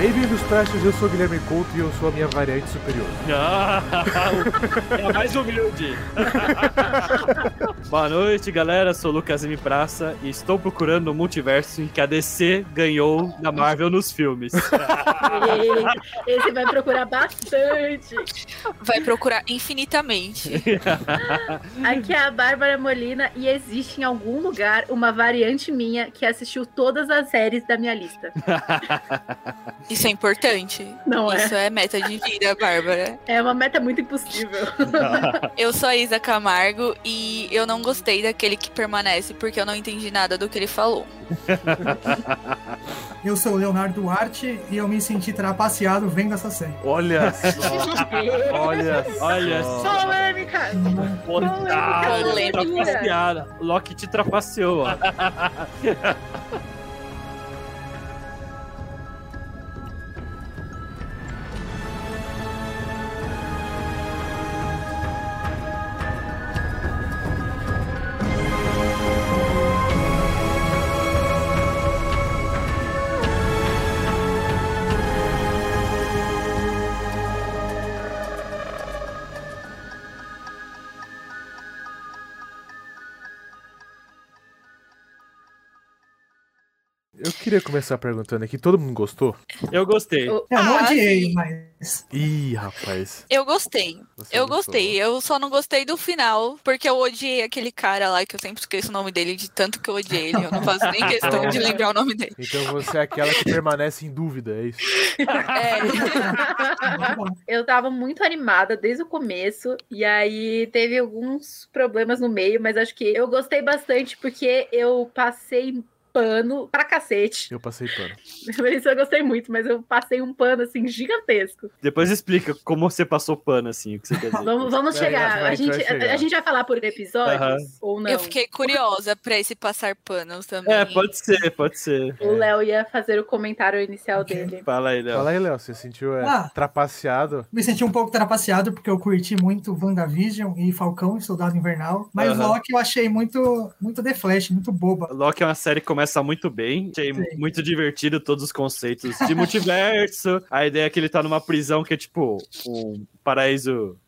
Bem-vindos, Prestes. Eu sou o Guilherme Couto e eu sou a minha variante superior. Ah, é a mais humilde. Boa noite, galera. Sou o Lucas M. Praça e estou procurando o multiverso em que a DC ganhou da Marvel nos filmes. Esse vai procurar bastante. Vai procurar infinitamente. Aqui é a Bárbara Molina e existe em algum lugar uma variante minha que assistiu todas as séries da minha lista. Isso é importante. Não é? Isso é meta de vida, Bárbara. É uma meta muito impossível. Eu sou a Isa Camargo e eu não gostei daquele que permanece porque eu não entendi nada do que ele falou. Eu sou o Leonardo Duarte e eu me senti trapaceado vendo essa série. Olha só. Olha Olha só. Polêmica! Otário, Polêmica. trapaceada. Loki te trapaceou, ó. queria começar perguntando aqui, todo mundo gostou? Eu gostei. O- Eu não Ah, odiei, mas. Ih, rapaz. Eu gostei. você Eu gostou. gostei. Eu só não gostei do final, porque eu odiei aquele cara lá, que eu sempre esqueço o nome dele, de tanto que eu odiei ele. Eu não faço nem questão de lembrar o nome dele. Então você é aquela que permanece em dúvida, é isso? É, Eu tava muito animada desde o começo, e aí teve alguns problemas no meio, mas acho que eu gostei bastante porque eu passei pano pra cacete. Eu passei pano. Isso eu gostei muito, mas eu passei um pano assim gigantesco. Depois explica como você passou pano, assim, o que você quer dizer. Vamos, vamos É, chegar. vai- A gente, vai chegar. a gente vai falar por episódios ou não? eu fiquei curiosa pra esse passar panos também. É, pode ser, pode ser. O Léo ia fazer o comentário inicial dele. Fala aí, Léo. Fala aí, Léo, você sentiu é, Ah. trapaceado? Me senti um pouco trapaceado porque eu curti muito WandaVision e Falcão e Soldado Invernal. Mas Aham. Loki eu achei muito, muito The Flash, muito boba. Loki é uma série que começa muito bem. Achei Sim. muito divertido todos os conceitos de multiverso. A ideia é que ele tá numa prisão que é tipo um paraíso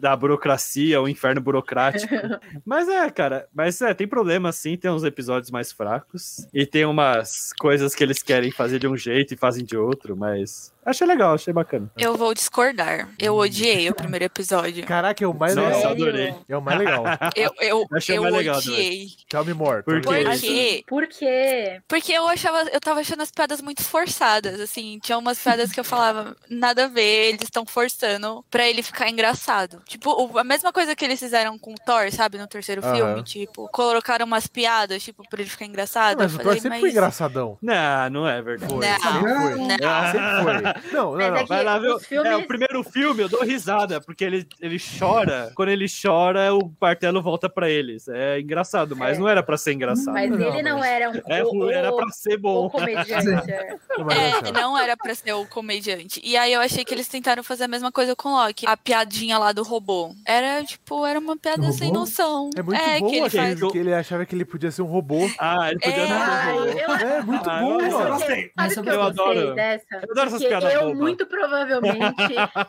da burocracia, um inferno burocrático. Mas é, cara, mas é, tem problema sim, tem uns episódios mais fracos. E tem umas coisas que eles querem fazer de um jeito e fazem de outro, mas achei legal, achei bacana. Eu vou discordar. Eu odiei o primeiro episódio. Caraca, é o mais Nossa, legal. adorei. É o mais legal. Eu, eu, Achei eu mais legal odiei. Tell me more. Por quê? Porque Por quê? Porque eu achava, eu tava achando as piadas muito forçadas, assim, tinha umas piadas que eu falava, nada a ver, eles estão forçando pra ele ficar engraçado. Tipo, a mesma coisa que eles fizeram com o Thor, sabe, no terceiro filme, tipo, colocaram umas piadas, tipo, pra ele ficar engraçado. Mas eu o Thor falei, sempre mas... foi engraçadão. Não, não é verdade. Foi, Não, sempre foi. não. Sempre foi. Não, não, não. é Vai lá ver. filmes- É, o primeiro filme eu dou risada, porque ele, ele chora. Quando ele chora, o martelo volta pra eles. É engraçado, mas É. não era pra ser engraçado. Mas Não, ele não mas- era um. É, o, era o- pra ser o bom. comediante. é. Não, era pra ser o comediante. E aí eu achei que eles tentaram fazer a mesma coisa com o Loki. A piadinha lá do robô. Era, tipo, era uma piada sem noção. É muito é, bom que ele aquele faz. que ele achava que ele podia ser um robô. Ah, ele podia É. dar um robô. eu, É, muito Ah, bom, eu Essa eu eu adoro- dessa? eu adoro essas piadas eu bobas. muito provavelmente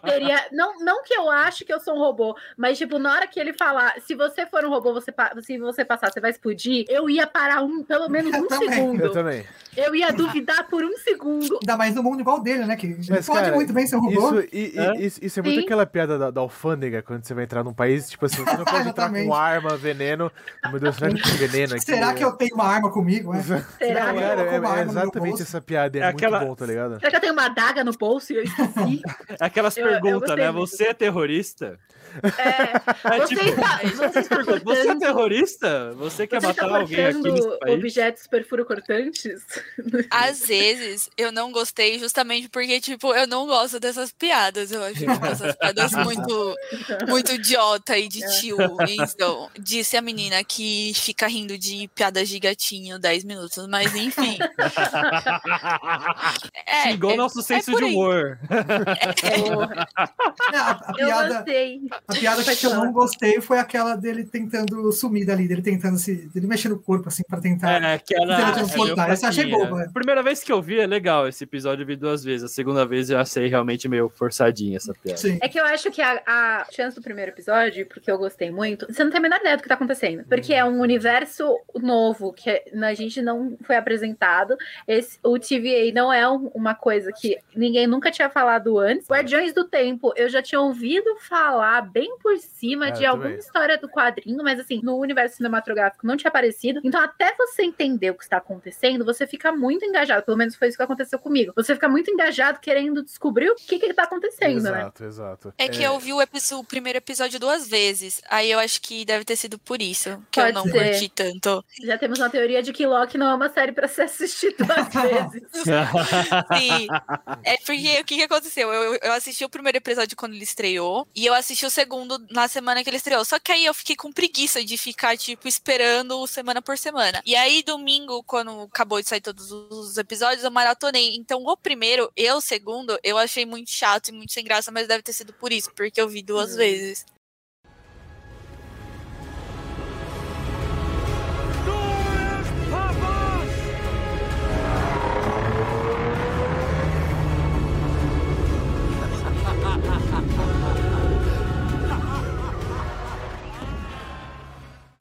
teria. Não, não que eu acho que eu sou um robô, mas, tipo, na hora que ele falar, se você for um robô, você se você passar, você vai explodir, eu ia parar um, pelo menos Eu um também. segundo. Eu também. Eu ia duvidar por um segundo. Ainda mais no mundo igual dele, né? Que Mas, pode cara, muito bem ser um robô. Isso, e- É? isso, isso é muito Sim. aquela piada da, da alfândega, quando você vai entrar num país, tipo assim, você não pode entrar com arma, veneno. Meu Deus, será que tem veneno aqui? Será que eu tenho uma arma comigo? É? Será Não, que, era, eu é, é exatamente essa piada, é, É muito aquela- bom, tá ligado? será que eu tenho uma adaga no bolso e eu esqueci? Aquelas Eu- eu perguntas, gostei né? muito. Você é terrorista? É, É, você tipo, está, você está Você é terrorista? Você quer você está matar alguém aqui nesse país? objetos perfuro-cortantes? Às vezes eu não gostei justamente porque, tipo, eu não gosto dessas piadas. Eu acho tipo, essas piadas muito, muito idiota e de tio. Então, disse a menina que fica rindo de piadas de gatinho 10 minutos, mas enfim. É, Xingou é, nosso senso de por de humor. É, a, a eu piada, gostei. A piada que eu não gostei foi aquela dele tentando sumir dali, dele tentando se. dele mexer no corpo, assim, pra tentar. É, que era. Teletransportar, meio essa achei boba. Primeira vez que eu vi é legal. Esse episódio eu vi duas vezes. A segunda vez eu achei realmente meio forçadinha essa piada. Sim. É que eu acho que a, a chance do primeiro episódio, porque eu gostei muito, você não tem a menor ideia do que tá acontecendo. Porque é um universo novo que a gente não foi apresentado. Esse, o TVA não é um- uma coisa que ninguém nunca tinha falado antes. Guardiões do Tempo, eu já tinha ouvido falar bem por cima É, de alguma também. história do quadrinho, mas assim, no universo cinematográfico não tinha aparecido. Então, até você entender o que está acontecendo, você fica muito engajado. Pelo menos foi isso que aconteceu comigo. Você fica muito engajado querendo descobrir o que que tá acontecendo, né? Exato, exato. É que eu vi o, epi- o primeiro episódio duas vezes. Aí eu acho que deve ter sido por isso que Pode eu não ser. curti tanto. Já temos uma teoria de que Loki não é uma série pra ser assistida duas vezes. Sim. É porque o que, que aconteceu? Eu, eu assisti o primeiro episódio quando ele estreou. E eu assisti o segundo na semana que ele estreou. Só que aí eu fiquei com preguiça de ficar, tipo, esperando semana por semana. E aí, domingo, quando acabou de sair todos os episódios, eu maratonei. Então, o primeiro e o segundo, eu achei muito chato e muito sem graça, mas deve ter sido por isso, porque eu vi duas Hum. vezes.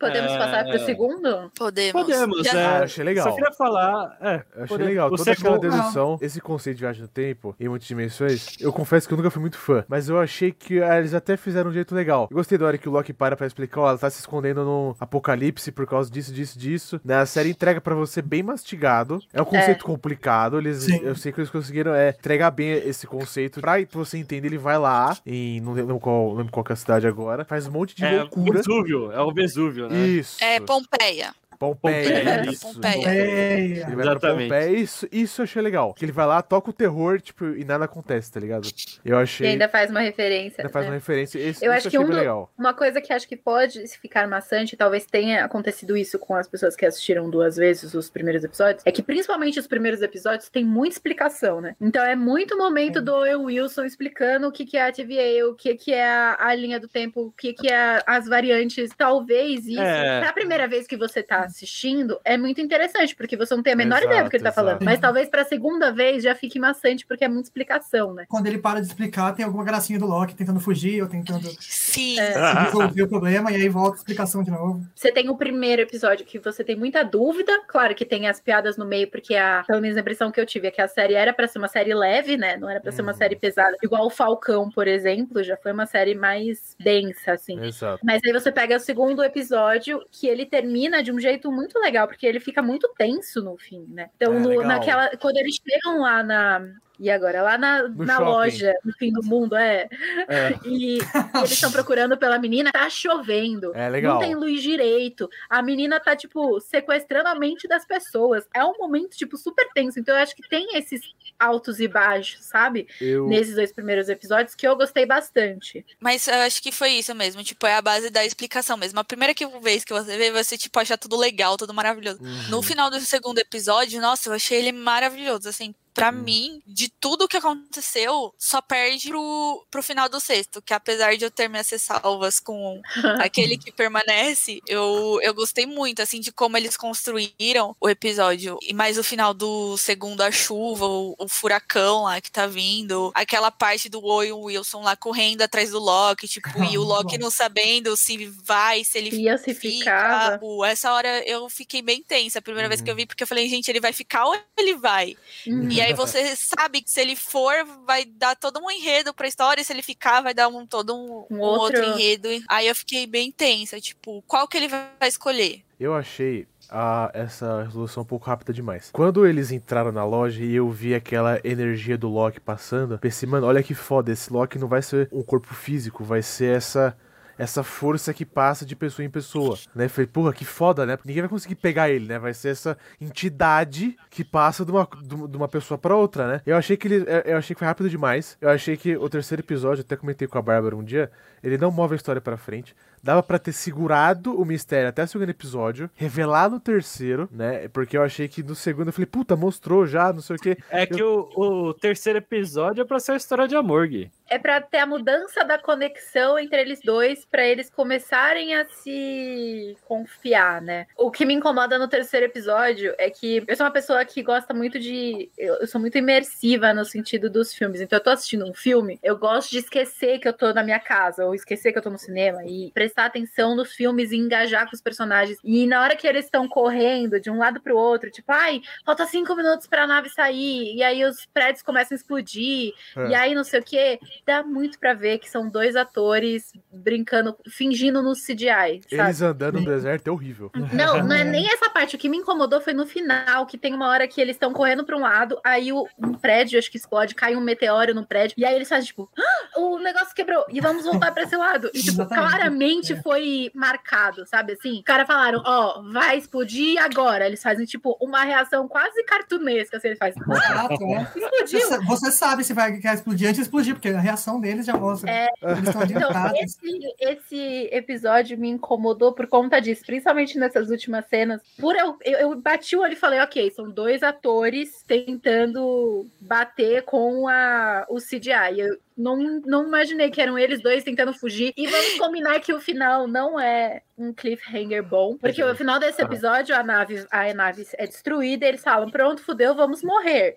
Podemos É. passar pro segundo? Podemos. Podemos, Já- é. Ah, achei legal. Só queria falar. É, Eu achei podemos. legal. O Toda aquela segundo- dedução, esse conceito de viagem no tempo em muitas dimensões, eu confesso que eu nunca fui muito fã. Mas eu achei que ah, eles até fizeram um jeito legal. Eu gostei da hora que o Loki para pra explicar, ó, ela tá se escondendo no apocalipse por causa disso, disso, disso. Né? A série entrega pra você bem mastigado. É um conceito complicado. Eles, Sim. eu sei que eles conseguiram é, entregar bem esse conceito. Pra você entender, ele vai lá em. Não lembro qual, não lembro qual que é a cidade agora. Faz um monte de É o loucura. Vesúvio, é o Vesúvio, né? Isso. É Pompeia. Pompeia. Pompeia, isso. Pompeia. É, Ele vai pra Exatamente. Pompeia, isso, isso eu achei legal. Que ele vai lá, toca o terror, tipo, e nada acontece, tá ligado? Eu E achei. ainda faz uma referência. ainda faz né? uma referência. Esse, Eu isso acho que um do-. Uma coisa que acho que pode ficar maçante, talvez tenha acontecido isso com as pessoas que assistiram duas vezes os primeiros episódios, é que principalmente os primeiros episódios tem muita explicação, né? Então é muito momento do Owen Wilson explicando o que, que é a TVA, o que, que é a, a linha do tempo, o que, que é as variantes. Talvez isso, É. pra primeira vez que você tá assistindo, é muito interessante, porque você não tem a menor Exato, ideia do que ele tá exato. falando. Mas talvez pra segunda vez já fique maçante, porque é muita explicação, né? Quando ele para de explicar, tem alguma gracinha do Loki tentando fugir ou tentando Sim. É. resolver o problema, e aí volta a explicação de novo. Você tem o primeiro episódio que você tem muita dúvida, claro que tem as piadas no meio, porque a, pelo menos a impressão que eu tive é que a série era pra ser uma série leve, né? Não era pra ser uma Uhum. série pesada. Igual o Falcão, por exemplo, já foi uma série mais densa, assim. Exato. Mas aí você pega o segundo episódio, que ele termina de um jeito muito legal, porque ele fica muito tenso no fim, né? Então, É, no- naquela. Quando eles chegam lá na. E agora? Lá na, No na shopping. loja, no fim do mundo, é. É. E, e eles estão procurando pela menina, tá chovendo. É legal. Não tem luz direito. A menina tá, tipo, sequestrando a mente das pessoas. É um momento, tipo, super tenso. Então, eu acho que tem esses altos e baixos, sabe? Eu. Nesses dois primeiros episódios, que eu gostei bastante. Mas eu acho que foi isso mesmo, tipo, é a base da explicação mesmo. A primeira que- vez que você vê, você, tipo, acha tudo legal, tudo maravilhoso. Uhum. No final do segundo episódio, nossa, eu achei ele maravilhoso, assim. Pra Hum. mim, de tudo que aconteceu, só perde pro, pro final do sexto. Que apesar de eu ter minhas ressalvas com aquele que permanece, eu, eu gostei muito, assim, de como eles construíram o episódio. E mais o final do segundo, a chuva, o, o furacão lá que tá vindo, aquela parte do Owen Wilson lá correndo atrás do Loki, tipo, e o Loki não sabendo se vai, se ele Ia se fica. ficava. Essa hora eu fiquei bem tensa a primeira vez que Uhum. eu vi, porque eu falei, gente, ele vai ficar ou ele vai? Uhum. E aí você sabe que se ele for, vai dar todo um enredo pra história, e se ele ficar, vai dar um todo um, Um um outro... outro- enredo. Aí eu fiquei bem tensa, tipo, qual que ele vai escolher? Eu achei a, essa resolução um pouco rápida demais. Quando eles entraram na loja e eu vi aquela energia do Loki passando, pensei, mano, olha que foda, esse Loki não vai ser um corpo físico, vai ser essa. Essa força que passa de pessoa em pessoa, né? Falei, porra, que foda, né? Porque ninguém vai conseguir pegar ele, né? Vai ser essa entidade que passa de uma, de uma pessoa pra outra, né? Eu achei que ele. eu- Eu achei que foi rápido demais. Eu achei que o terceiro episódio, até comentei com a Bárbara um dia, ele não move a história pra frente Dava pra ter segurado o mistério até o segundo episódio, revelar no terceiro, né? Porque eu achei que no segundo eu falei, puta, mostrou já, não sei o quê. É que o, o terceiro episódio é pra ser a história de amor, Gui. É pra ter a mudança da conexão entre eles dois, pra eles começarem a se confiar, né? O que me incomoda no terceiro episódio é que eu sou uma pessoa que gosta muito de. Eu, eu sou muito imersiva no sentido dos filmes. Então, eu tô assistindo um filme, eu gosto de esquecer que eu tô na minha casa, ou esquecer que eu tô no cinema, e prestar atenção nos filmes e engajar com os personagens. E na hora que eles estão correndo de um lado pro outro, tipo, ai, falta cinco minutos pra nave sair, e aí os prédios começam a explodir, É. e aí não sei o quê, dá muito pra ver que são dois atores brincando, fingindo no CGI, sabe? Eles andando no deserto é horrível. Não, não é nem essa parte. O que me incomodou foi no final, que tem uma hora que eles estão correndo pra um lado, aí o, um prédio, acho que explode, cai um meteoro no prédio, e aí eles fazem tipo, "Ah, o negócio quebrou, e vamos voltar pra esse lado. E, tipo, claramente É. foi marcado, sabe assim? Os caras falaram, ó, vai explodir agora. Eles fazem, tipo, uma reação quase cartunesca, assim, ele faz, "Ah, explodiu. Você, você sabe se vai explodir antes de explodir, porque a reação deles já mostra. É. Eles estão Então, esse, esse episódio me incomodou por conta disso, principalmente nessas últimas cenas. Por eu, eu, eu bati o olho e falei, ok, são dois atores tentando bater com a, o CGI. Eu não, não imaginei que eram eles dois tentando fugir. E vamos combinar que o final não é um cliffhanger bom, porque o final desse episódio a nave, a nave é destruída e eles falam, pronto, fudeu, vamos morrer.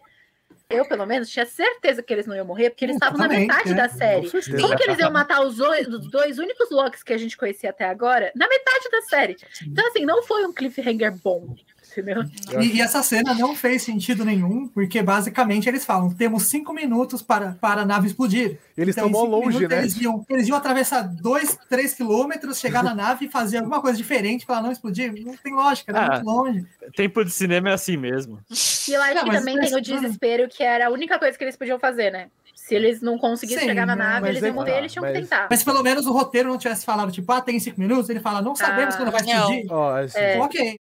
Eu, pelo menos, tinha certeza que eles não iam morrer, porque eles estavam na metade é. da série. Como que eles iam matar os, oi- os dois únicos Locks que a gente conhecia até agora? Na metade da série. Então, assim, não foi um cliffhanger bom, entendeu? E, e essa cena não fez sentido nenhum, porque basicamente eles falam: temos cinco minutos para, para a nave explodir. Eles Então, estão cinco longe, minutos, né? Eles iam, eles iam atravessar dois, três quilômetros, chegar na nave e fazer alguma coisa diferente para ela não explodir. Não tem lógica, Ah. muito longe. Tempo de cinema é assim mesmo. E eu acho Não, que também tem o desespero, que era a única coisa que eles podiam fazer, né? Se eles não conseguissem Sim, chegar na nave, eles é iam que morrer, tá, eles tinham que mas- tentar. Mas se pelo menos o roteiro não tivesse falado, tipo, ah, tem cinco minutos, ele fala, não sabemos Ah, quando vai explodir. Ó, assim, É. Ok.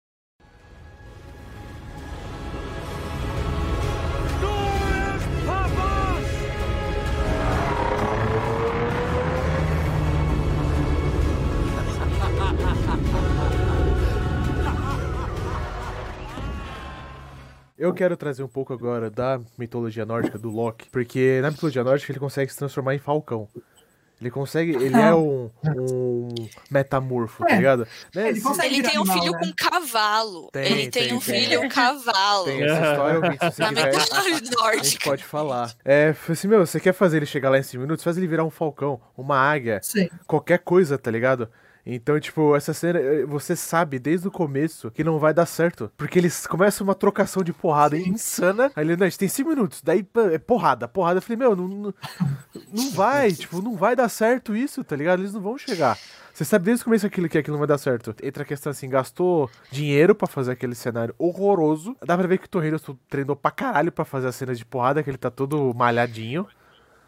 Eu quero trazer um pouco agora da mitologia nórdica do Loki, porque na mitologia nórdica ele consegue se transformar em falcão. Ele consegue, ele é um, um metamorfo, tá É, ligado? Né, ele Ele tem um animal, filho né? com cavalo. Tem, ele tem, tem, um tem. filho cavalo. Tem essa história, ouvinte, se você Na quiser, mitologia a gente nórdica. pode falar. É, assim, meu, você quer fazer ele chegar lá em 5 minutos? Faz ele virar um falcão, uma águia, Sim. qualquer coisa, tá ligado? Então, tipo, essa cena, eh, você sabe desde o começo que não vai dar certo. Porque eles começam uma trocação de porrada insana. Aí ele, não, a gente tem cinco minutos. Daí é porrada, porrada. Eu falei, meu, não, não, não vai, tipo, não vai dar certo isso, tá ligado? Eles não vão chegar. Você sabe desde o começo aquilo que aquilo não vai dar certo. Entra a questão assim, gastou dinheiro pra fazer aquele cenário horroroso. Dá pra ver que o Hiddleston treinou pra caralho pra fazer as cenas de porrada, que ele tá todo malhadinho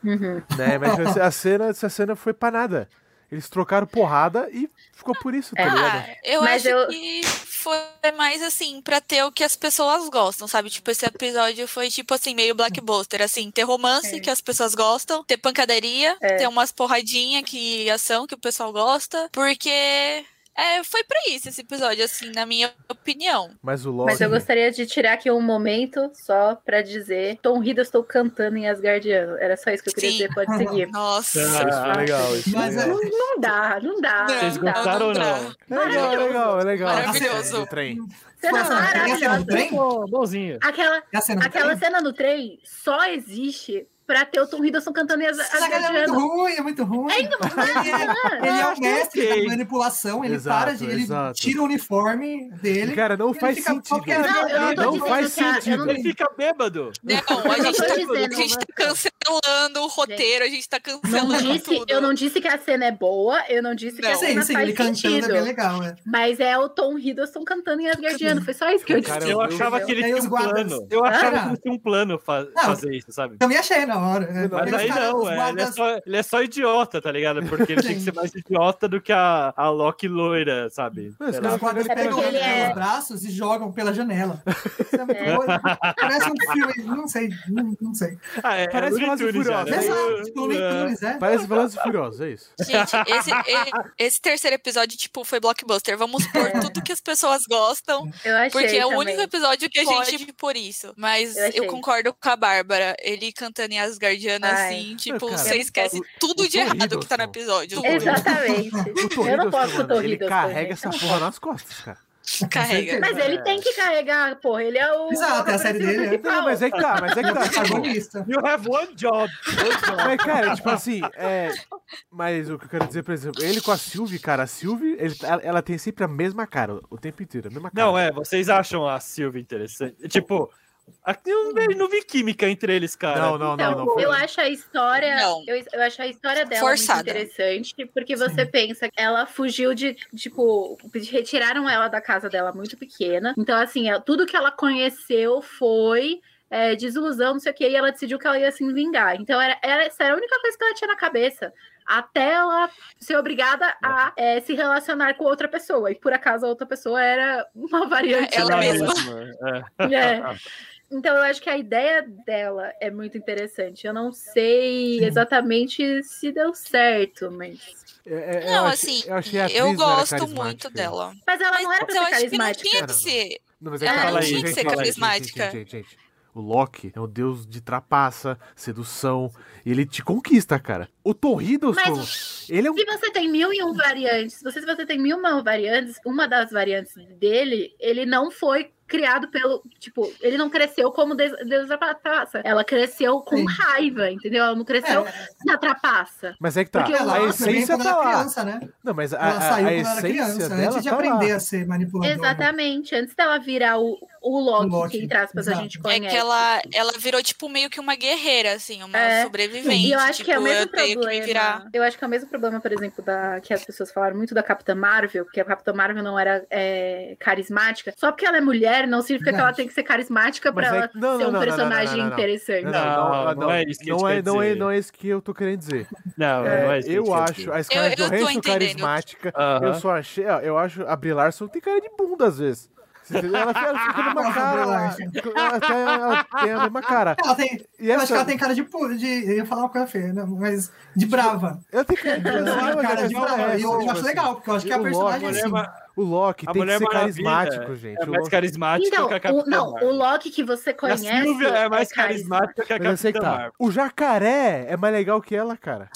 Uhum. né? Mas a cena, essa cena foi pra nada. Eles trocaram porrada e ficou por isso, tá É. ligado? Ah, eu Mas acho eu- que foi mais assim, pra ter o que as pessoas gostam, sabe? Tipo, esse episódio foi tipo assim, meio blockbuster, assim, ter romance É. que as pessoas gostam, ter pancadaria, É. ter umas porradinha que ação que o pessoal gosta, porque é, foi pra isso esse episódio, assim, na minha opinião. Mas o Loki. Mas eu gostaria de tirar aqui um momento só pra dizer Tom Hiddleston cantando em Asgardiano. Era só isso que eu queria Sim. dizer, pode seguir. Nossa. Isso foi legal. Isso Mas é- legal. Não dá, não dá. Não, Vocês não dá. gostaram ou não não? dá. É legal, é legal, é legal. Maravilhoso. Do trem. Cena Nossa, maravilhosa. trem? Aquela, cena do aquela trem? cena no trem só existe pra ter o Tom Hiddleston cantando em As- Essa galera é muito ruim, é muito ruim. É, então, Ele é, ele é o mestre da manipulação, ele Exato, para de. Ele exato. tira o uniforme dele. Cara, não Ele faz sentido. Não, eu não Não faz que a- sentido. não- Ele fica bêbado. Não, a Eu gente, tá, dizendo, a gente tá cancelando o roteiro, a gente tá Não cancelando disse, tudo. eu não disse que a cena é boa, eu não disse que a Não. Sim, cena sim, faz ele cantando sentido. é bem legal, é. Mas é o Tom Hiddleston cantando em Asgardiano. Foi só isso que eu disse. Cara, Eu eu- achava que ele E aí tinha um plano. Eu achava Ah. que ele tinha um plano fa Não. fazer isso, sabe? Também achei, não, na hora. É. Mas aí não, é, ele, é só, ele é só idiota, tá ligado? Porque ele tem que ser mais idiota do que a, a Loki loira, sabe? Mas. Os guardas pegam ele é- pelos braços e jogam pela janela. Isso é muito É. doido. Parece um filme, não sei, não, não sei. Ah, é, Parece é Looney Velozes e Furiosos. né? Tipo, Looney É. É. Parece Velozes e Furiosos, é isso. Gente, esse, esse terceiro episódio, tipo, foi blockbuster. Vamos pôr tudo que as pessoas gostam, Eu achei porque é o também. único episódio que a gente por isso. Mas Eu eu, concordo com a Bárbara. Ele cantando em Asgardiana, Ai. assim, tipo, cara, você esquece o- tudo o de errado que tá no episódio. Tudo. Exatamente. O Eu não posso com o mano, ele Hiddleston, carrega essa porra nas costas, cara. Carrega. Mas ele tem que carregar, porra. Ele é o. Exato, é a série dele, é. principal. Não, mas é que tá, mas é que tá. tipo, Protagonista. You have one job. Mas, cara, tipo assim, é. Mas o que eu quero dizer, por exemplo, ele com a Sylvie, cara, a Sylvie, ele- ela, ela tem sempre a mesma cara, o tempo inteiro, a mesma cara. Não, é, vocês acham a Sylvie interessante? Tipo, aqui eu não vi- não química entre eles, cara. Não, não, não, Então, não. foi- eu acho a história. Não. Eu, eu acho a história dela Forçada. muito interessante, porque você pensa que ela fugiu de, tipo, retiraram ela da casa dela muito pequena. Então, assim, tudo que ela conheceu foi. é, desilusão, não sei o que, e ela decidiu que ela ia se vingar. Então, era, era, essa era a única coisa que ela tinha na cabeça. Até ela ser obrigada a é, se relacionar com outra pessoa. E por acaso a outra pessoa era uma variante Ela dela. mesma. É. É. Então eu acho que a ideia dela é muito interessante. Eu não sei Sim. exatamente se deu certo, mas. É, é, Não, eu achei- assim, eu, achei a eu gosto carismática. muito dela. Mas ela não era Mas pra eu ser acho que não carismática. tinha que ser. Não, mas é Ela não tinha que ser carismática. Gente, gente, gente. O Loki é um deus de trapaça, sedução, e ele te conquista, cara. O Tom Hiddleston, ele é um... Se você tem mil e um variantes, se você, se você tem mil e uma variantes, uma das variantes dele, ele não foi criado pelo. Tipo, ele não cresceu como Deus Deus da trapaça. Ela cresceu com Sim. raiva, entendeu? Ela não cresceu É, na trapaça. Mas é que tá, Porque ela a essência tá lá. criança, né? Não, mas a, Ela a, saiu a quando era essência criança, dela antes de tá aprender lá. a ser manipuladora. Exatamente. Antes dela virar o, o Loki, O Loki, que entre aspas a exato. gente É conhece. que ela, ela virou, tipo, meio que uma guerreira, assim, uma É. sobrevivente. E eu acho tipo, que é o mesmo eu que problema. virar. Eu acho que é o mesmo problema, por exemplo, da que as pessoas falaram muito da Capitã Marvel, porque a Capitã Marvel não era é, carismática. Só porque ela é mulher, não significa que ela tem que ser carismática pra Mas é ela que- não, ser não, um não, não, não, personagem não, não, não. interessante. Não, Não, não é isso que não é, não, é, não é isso que eu tô querendo dizer. Não, É, não é isso que eu quer acho a Scarlett Eu- eu Johansson carismática. Aham. Eu só achei, eu acho a Brie Larson tem cara de bunda às vezes. Ela, fica- ela fica numa cara. Ela tem, ela tem a mesma cara. Ela tem, E eu acho essa- que ela tem cara de, de. Eu ia falar uma coisa feia, né? mas de brava. Ela tem cara de é brava. essa, eu, eu acho legal, porque eu acho que a O personagem é assim. O Loki A tem que ser Maravilha carismático, gente. É O mais Loki- carismática Então, que a o, Capitã não, Marvel. o Loki que você E a conhece. Silvia é mais carismática que a sei Capitã que tá. Marvel. O jacaré é mais legal que ela, cara.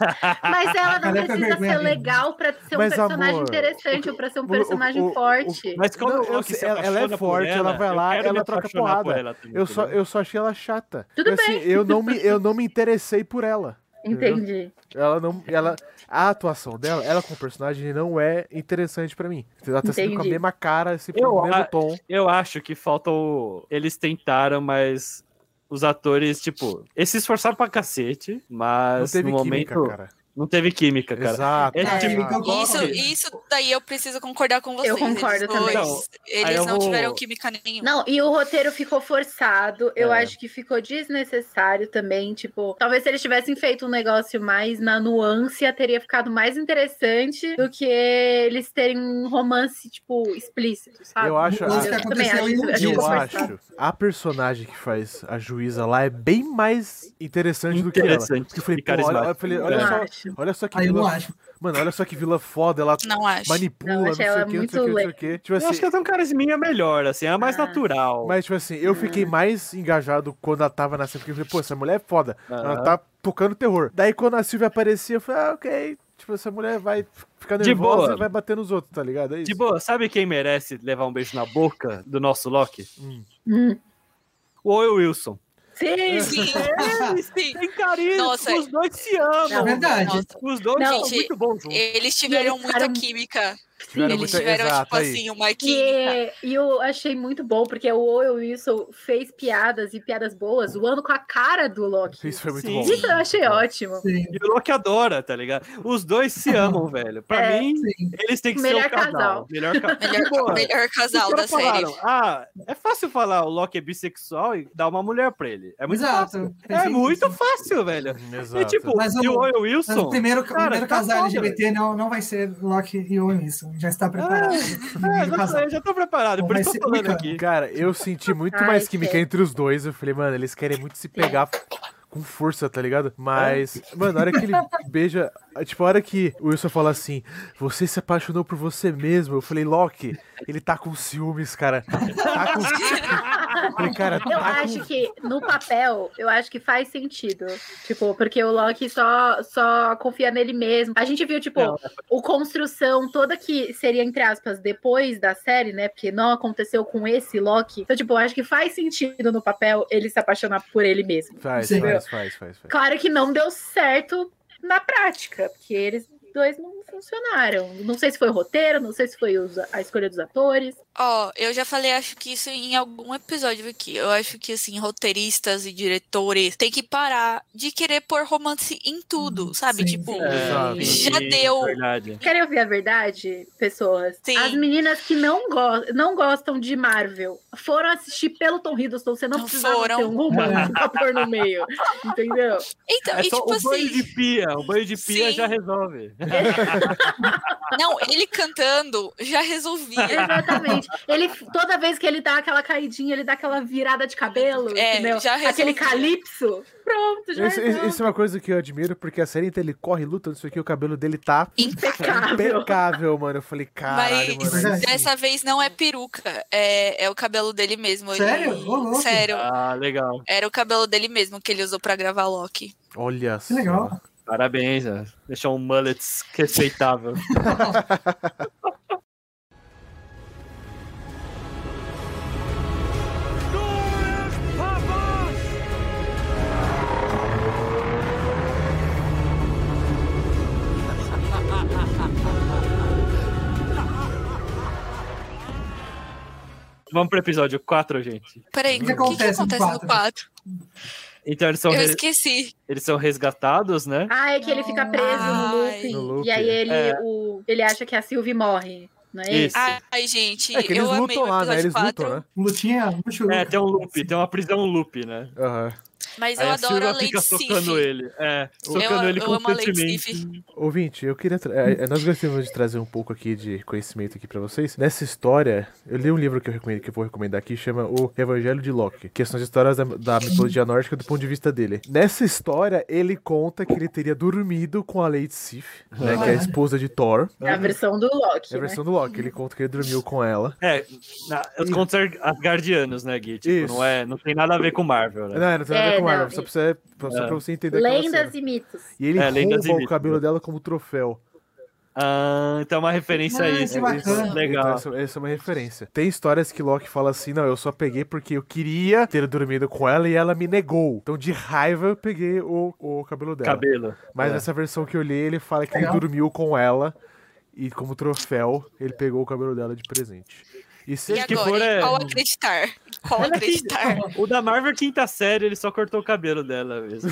Mas ela não é precisa ser legal pra ser um Mas, personagem amor, interessante o- ou pra ser um o- personagem o- o- forte. Mas quando Não, o Loki sei, se ela- ela é forte, ela vai eu lá, ela troca apaixonar por porrada. ela também, Eu só, eu só achei ela chata. Tudo assim, Eu não, me, eu não me interessei por ela. Entendi. Ela não. Ela, a atuação dela, ela como personagem, não é interessante pra mim. Ela tá sempre com a mesma cara, sempre Eu com o mesmo tom. Eu acho que falta o... Eles tentaram, mas os atores, tipo, eles se esforçaram pra cacete, Não mas teve no química, momento cara. Não teve química, cara. Exato. É É, tipo. Isso, isso daí eu preciso concordar com vocês. Eu concordo eles também. dois, aí eles não vou- tiveram química nenhuma. Não, e o roteiro ficou forçado. Eu É. acho que ficou desnecessário também. Tipo, talvez se eles tivessem feito um negócio mais na nuance, teria ficado mais interessante do que eles terem um romance, tipo, explícito, sabe? Eu acho. A- que Eu também acho. Eu acho a personagem que faz a juíza lá é bem mais interessante do que ela. Interessante Porque eu falei, pô, olha, eu falei, olha só, acho. olha só que Aí eu não vila. acho. Mano, olha só que vila foda, ela Não acho. manipula, Não, não, sei o ela que, não sei o que, não sei o que. Tipo eu acho assim, que ela tem um carisminha melhor, assim, é mais Ah. natural. mas tipo assim, eu fiquei mais engajado quando ela tava na cena, porque eu falei, pô, essa mulher é foda. Ela Aham. tá tocando terror. Daí quando a Silvia aparecia, eu falei, ah, ok. Tipo, essa mulher vai ficar De nervosa boa. e vai bater nos outros, tá ligado? É isso. De boa, sabe quem merece levar um beijo na boca do nosso Loki? Hum. O Owen Wilson. Sim, Sim, sim. Tem carisma, Nossa, os dois se amam. É verdade. Nossa, Os dois Não, são gente, muito bons juntos. Eles tiveram eles muita ficaram- química Tiveram Eles muita- tiveram, exato, tipo aí. assim, uma química. E, e eu achei muito bom, porque o Owen Wilson fez piadas e piadas boas, zoando com a cara do Loki. Isso foi muito Sim. bom. Isso eu achei ótimo. Sim, E o Loki adora, tá ligado? Os dois se amam, velho. Pra É, mim, sim. eles têm que Melhor ser um casal. casal. Melhor, ca... Melhor, melhor casal da caras série. falaram, ah, é fácil falar o Loki é bissexual e dar uma mulher pra ele. É muito Exato. fácil. É muito fácil, velho. Exato. E tipo, Mas e o- o Owen Mas Wilson. o primeiro, o cara, primeiro tá casal LGBT não, não vai ser Loki e Owen Wilson. Já está preparado. É, pro primeiro já, tô preparado, Não por isso tô falando aqui. Cara, eu senti muito Ai, mais química entre os dois. Eu falei, mano, eles querem muito se pegar com força, tá ligado? Mas, mano, na hora que ele beija. Tipo, a hora que o Wilson fala assim, você se apaixonou por você mesmo. Eu falei, Loki, ele tá com ciúmes, cara. Tá com. Eu falei, cara, Eu tá acho com. que, no papel, eu acho que faz sentido. Tipo, porque o Loki só, só confia nele mesmo. A gente viu, tipo, Não, o construção toda que seria, entre aspas, depois da série, né? Porque não aconteceu com esse Loki. Então, tipo, eu acho que faz sentido no papel ele se apaixonar por ele mesmo. Faz, faz, faz, faz, faz. Claro que não deu certo na prática, porque eles dois não funcionaram. Não sei se foi o roteiro, não sei se foi os- a escolha dos atores. Ó, eu já falei, acho que isso em algum episódio aqui. Eu acho que, assim, roteiristas e diretores têm que parar de querer pôr romance em tudo, sabe? Sim, tipo, sim. Exato. já sim, deu. Verdade. Querem ouvir a verdade, pessoas? Sim. As meninas que não, go não gostam de Marvel foram assistir pelo Tom Hiddleston. Você não Não precisava foram. ter um romance pra pôr no meio. Entendeu? Então, É e só tipo o banho de assim, pia. O banho de pia Sim. já resolve. não, ele cantando já resolvia. Exatamente. Ele, toda vez que ele dá aquela caidinha, ele dá aquela virada de cabelo, É, entendeu? já Aquele resolvia. Pronto, já Isso, resolve. isso é uma coisa que eu admiro, porque a série inteira ele corre, luta, não sei o que, o cabelo dele tá impecável. impecável, mano. Eu falei, caralho, Mas mano. dessa vez não é peruca, é, é o cabelo dele mesmo. Sério? Ele-. Sério. Ah, legal. Era o cabelo dele mesmo que ele usou pra gravar Loki. Olha Que só. legal. Parabéns, né? Deixou um mullet respeitável. Vamos pro episódio 4, gente. Peraí, O o que que, que acontece acontece, no no quatro? 4? Então eles são, Eu re- esqueci. eles são resgatados, né? Ah, é que ele fica preso no looping. No looping. E aí ele, É. o, ele acha que a Sylvie morre. Não é Isso. Ai, gente, É que eles eu amei lutam o lá, né? Eles 4. lutam, né? Lutinha, luxo. É, tem um loop, tem uma prisão loop, né? Aham. Mas Aí eu a adoro a Silvia Lady fica Sif. socando ele. É, socando Eu- ele eu amo a Lady constantemente. Sif. Ouvinte, eu queria. é, é, nós gostaríamos de trazer um pouco aqui de conhecimento aqui pra vocês. Nessa história, eu li um livro que eu, recomendo, que eu vou recomendar aqui, chama O Evangelho de Loki, que são as histórias da, da mitologia nórdica do ponto de vista dele. Nessa história, ele conta que ele teria dormido com a Lady Sif, né, que é a esposa de Thor. É a versão do Loki. É a né? versão do Loki. Ele conta que ele dormiu com ela. É, na, os contos ar- asgardianos, né, Gui? Tipo, Isso. não, é, não tem nada a ver com Marvel, né? Não, não tem nada a ver É, com Marvel, não, só pra você, só É. pra você entender Lendas e mitos. E ele É, rouba o cabelo dela como troféu. Ah, então é uma referência a Ah, isso. É. Legal. Então, essa, essa é uma referência. Tem histórias que Loki fala assim: não, eu só peguei porque eu queria ter dormido com ela e ela me negou. Então, de raiva, eu peguei o, o cabelo dela. Cabelo. Mas É. nessa versão que eu li, ele fala que Legal. ele dormiu com ela e, como troféu, ele pegou o cabelo dela de presente. E se E que agora, for, é- qual acreditar? Qual acreditar? O da Marvel quinta série, ele só cortou o cabelo dela mesmo.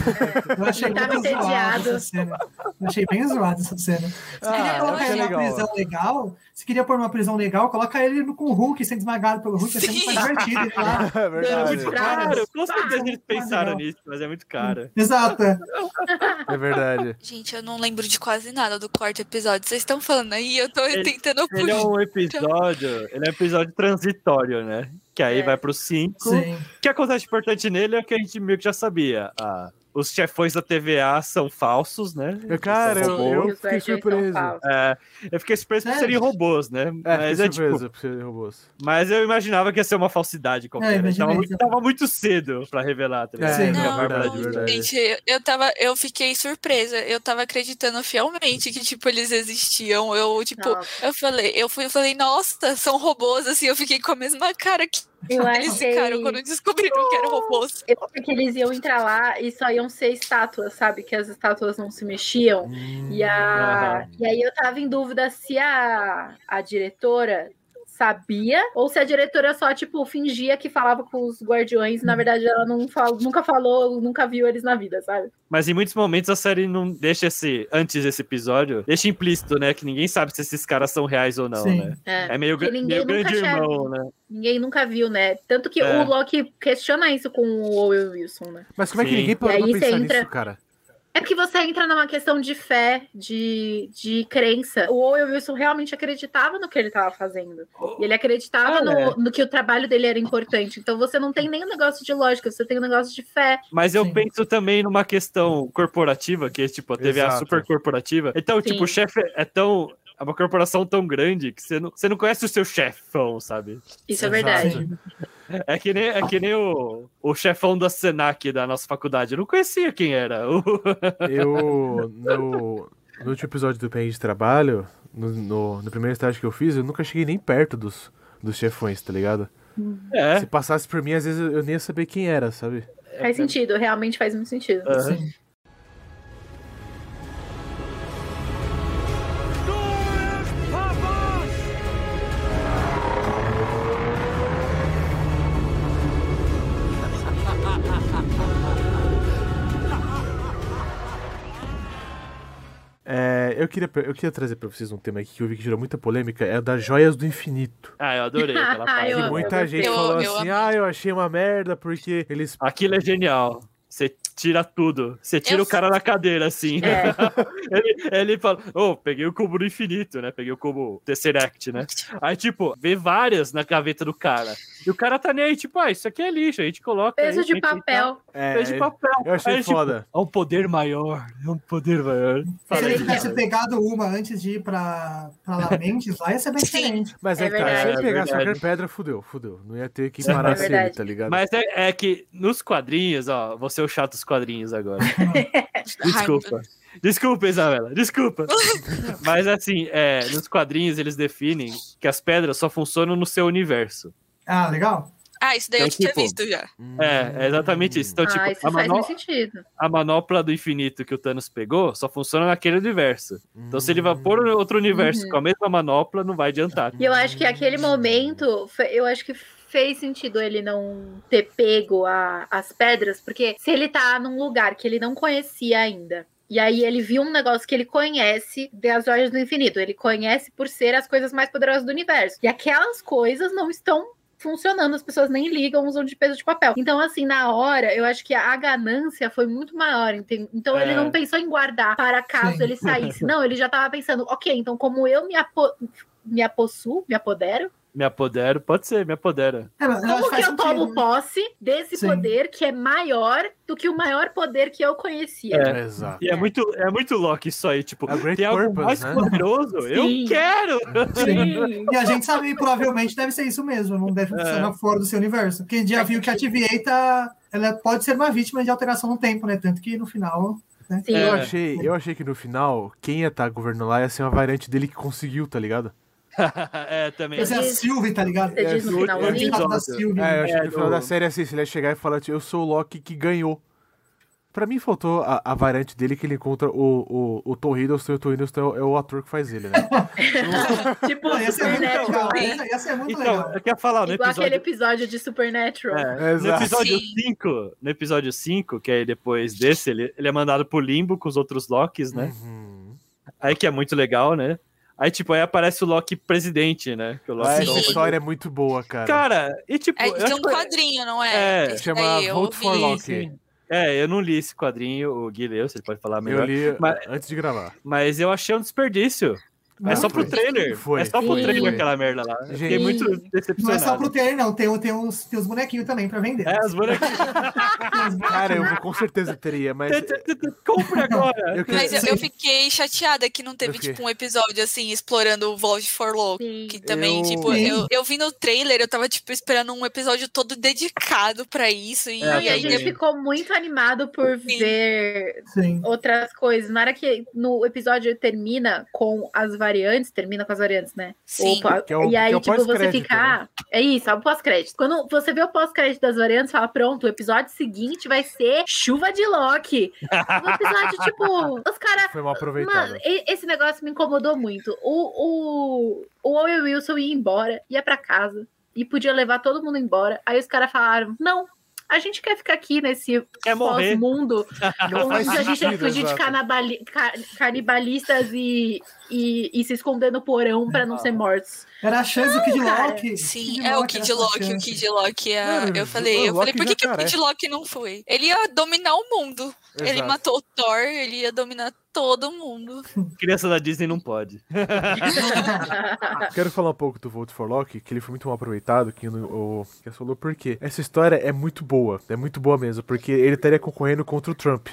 Eu achei Tava muito zoado essa cena. Eu achei bem zoado essa cena. Se Ah, queria eu colocar legal. prisão legal, se queria pôr numa prisão legal, coloca ele no- com o Hulk sendo esmagado pelo Hulk, ia ser muito mais divertido. ele lá. é verdade. muito pra- Claro, com certeza eles pensaram nisso, mas é muito caro. Exato. é. É verdade. Gente, eu não lembro de quase nada do quarto episódio. Vocês estão falando aí, eu tô Ele- tentando Ele é um episódio, ele é um episódio transitório, né? Que aí É. vai pro 5. Sim. O que acontece importante nele é que a gente meio que já sabia. Ah, os chefões da TVA são falsos, né? Eu, cara, eu, eu fiquei surpreso. É, eu fiquei surpreso por Sério? serem robôs, né? É, mas, fiquei é, tipo, surpreso por ser robôs. mas eu imaginava que ia ser uma falsidade qualquer. É, tava, muito, tava muito cedo pra revelar, tá? É, Sim. Que a Não, verdade, disse. verdade. gente, eu- eu tava, eu fiquei surpresa. Eu tava acreditando fielmente que, tipo, eles existiam. Eu, tipo, Nossa. eu falei, eu fui, eu falei, nossa, são robôs, assim, eu fiquei com a mesma cara que Eu Eles achei. ficaram quando descobriram que eram robôs. Eu achei que eles iam entrar lá e só iam ser estátuas, sabe? Que as estátuas não se mexiam. E, a... Aham. e aí eu tava em dúvida se a, a diretora sabia ou se a diretora só, tipo, fingia que falava com os guardiões e na verdade ela não fal... nunca falou, nunca viu eles na vida, sabe? Mas em muitos momentos a série não deixa esse. Antes desse episódio, deixa implícito, né? Que ninguém sabe se esses caras são reais ou não, Sim. né? É. É meio, meio nunca grande irmão, né? Ninguém nunca viu, né? Tanto que É. o Loki questiona isso com o Owen Wilson, né? Mas como é que Sim. ninguém parou pra pensar entra- nisso, cara? É que você entra numa questão de fé, de, de crença. O Owen Wilson realmente acreditava no que ele estava fazendo. E ele acreditava Ah, no, é. no que o trabalho dele era importante. Então você não tem nem um negócio de lógica, você tem um negócio de fé. Mas eu Sim. penso também numa questão corporativa, que tipo, teve a Exato. super corporativa. Então, Sim. tipo, o chefe é tão. É uma corporação tão grande que você não, você não conhece o seu chefão, sabe? Isso é verdade. É que nem, é que nem o, o chefão da Senac da nossa faculdade. Eu não conhecia quem era. O- Eu, no, no último episódio do PN de Trabalho, no, no, no primeiro estágio que eu fiz, eu nunca cheguei nem perto dos, dos chefões, tá ligado? É. Se passasse por mim, às vezes eu, nem ia saber quem era, sabe? Faz sentido, realmente faz muito sentido. Aham. Eu, queria, eu queria trazer pra vocês um tema aqui que eu vi que gerou muita polêmica, é o das joias do infinito. Ah, eu adorei aquela parte. eu E muita eu gente falou Eu- eu assim, ah, eu achei uma merda porque eles... Aquilo é genial. Você tira tudo. Você tira Eu o cara da cadeira, assim. É. ele, ele fala, ô, peguei o cubo do infinito, né? Peguei o cubo Tesseract, né? Aí, tipo, vê várias na gaveta do cara. E o cara tá nem aí, tipo, ah, isso aqui é lixo, a gente coloca. Peso aí, de que papel. É, Peso de papel. eu achei Aí, tipo, foda. é um poder maior. É um poder maior. Se ele tivesse cara. pegado uma antes de ir pra, pra Lamentes, lá ia ser bem diferente. Mas É é, que tá, se verdade. ele É pegasse verdade. qualquer pedra, fudeu, fudeu. Não ia ter que É parar ele, verdade. tá ligado? Mas é, é que nos quadrinhos, ó, vou ser o chato dos quadrinhos agora. Desculpa. Desculpa, Isabela, desculpa. Mas assim, é, nos quadrinhos eles definem que as pedras só funcionam no seu universo. Ah, legal. Ah, isso daí Então, eu tinha tipo, visto já. É, é exatamente isso. Então, ah, tipo, isso a, faz manó- muito sentido. a manopla do infinito que o Thanos pegou só funciona naquele universo. Então, se ele vai pôr no outro universo Uhum. com a mesma manopla, não vai adiantar. E eu acho que aquele momento, eu acho que fez sentido ele não ter pego a- as pedras, porque se ele tá num lugar que ele não conhecia ainda. E aí ele viu um negócio que ele conhece das joias do infinito. Ele conhece por ser as coisas mais poderosas do universo. E aquelas coisas não estão funcionando, as pessoas nem ligam, usam de peso de papel. Então, assim, na hora, eu acho que a ganância foi muito maior. Então, ele É. não pensou em guardar para caso Sim. ele saísse. Não, ele já tava pensando, ok, então como eu me, apo me apossuo, me apodero, Me apodero, pode ser, me apodera. É, como que eu tomo sentido. posse desse Sim. poder que é maior do que o maior poder que eu conhecia? É. Exato. E é muito, é muito Loki isso aí, tipo, A great tem algo purpose, mais né? poderoso? Eu Sim. quero! Sim. E a gente sabe, provavelmente deve ser isso mesmo, não deve É. funcionar fora do seu universo. Porque gente já viu que a TVA tá, ela pode ser uma vítima de alteração no tempo, né? Tanto que no final. Né? Sim. Eu É. achei, eu achei que no final, quem ia estar governando lá ia ser uma variante dele que conseguiu, tá ligado? é, também. Essa é a Sylvie, tá ligado? Você diz no no É o finalzinho? ditado da episódio. Sylvie. É, eu achei É, que no final da série assim, se ele chegar e falar, eu sou o Loki que ganhou. Pra mim faltou a, a variante dele que ele encontra o, o, o Tom Hiddleston e o Tom Hiddleston é o, é o ator que faz ele, né? tipo, Pô, ia ser muito legal. Ia ia ser muito Então, legal. eu quero falar no Igual aquele episódio. episódio de Supernatural. É, no Exato. episódio Sim. 5, no episódio 5, que é depois desse, ele, ele é mandado pro limbo com os outros Locks, né? Uhum. Aí que é muito legal, né? Aí, tipo, aí aparece o Loki presidente, né? Que o Loki Ah, é essa história é muito boa, cara. Cara, e tipo. É, eu tem um quadrinho, não É, é? Esse chama eu Vote for. Loki. Sim. É, eu não li esse quadrinho, o Gui leu, se ele pode falar eu melhor. li Mas- antes de gravar. Mas eu achei um desperdício. É só pro foi. trailer. Foi, é só pro foi. trailer aquela merda lá. Eu fiquei Gente. muito Não é só decepcionado. pro trailer, não. Tem, tem, os, tem os bonequinhos também pra vender. É, as bonequinhas. Cara, eu com certeza teria, mas Compre agora! eu quero... Mas eu, eu fiquei chateada que não teve, tipo, um episódio, assim, explorando o Vault for. Sim. Que também, Eu- tipo, Sim. eu, eu vi no trailer, eu tava, tipo, esperando um episódio todo dedicado pra isso. E, É, E a aí, gente ficou muito animado por Sim. ver Sim. outras coisas. Na hora que no episódio termina com as variantes, termina com as variantes, né? Sim. Opa, Que é o- e aí, é tipo, você pós-crédito, fica. né? ah, É isso, é o pós-crédito. Quando você vê o pós-crédito das variantes, fala: pronto, o episódio seguinte vai ser chuva de Loki. O episódio, tipo, os caras. Foi mal aproveitado. Mano, esse negócio me incomodou muito. O, o, o Owen Wilson ia embora, ia pra casa e podia levar todo mundo embora. Aí os caras falaram: não. A gente quer ficar aqui nesse pós-mundo Não onde a gente fugir de exato. canabali- ca- canibalistas e, e, e se esconder no porão pra não ser mortos. Era a chance do Kid. Loki. Sim, Kid é o Kid Loki, o. Kid Loki. é- Mano, eu falei, eu falei, por que, que o Kid. Loki não foi? Ele ia dominar o mundo. Ele Exato. matou o Thor, ele ia dominar todo mundo. Criança da Disney não pode. Quero falar um pouco do Vote for Loki, que ele foi muito mal aproveitado, que o, que falou por quê. Essa história é muito boa, é muito boa mesmo, porque ele estaria concorrendo contra o Trump.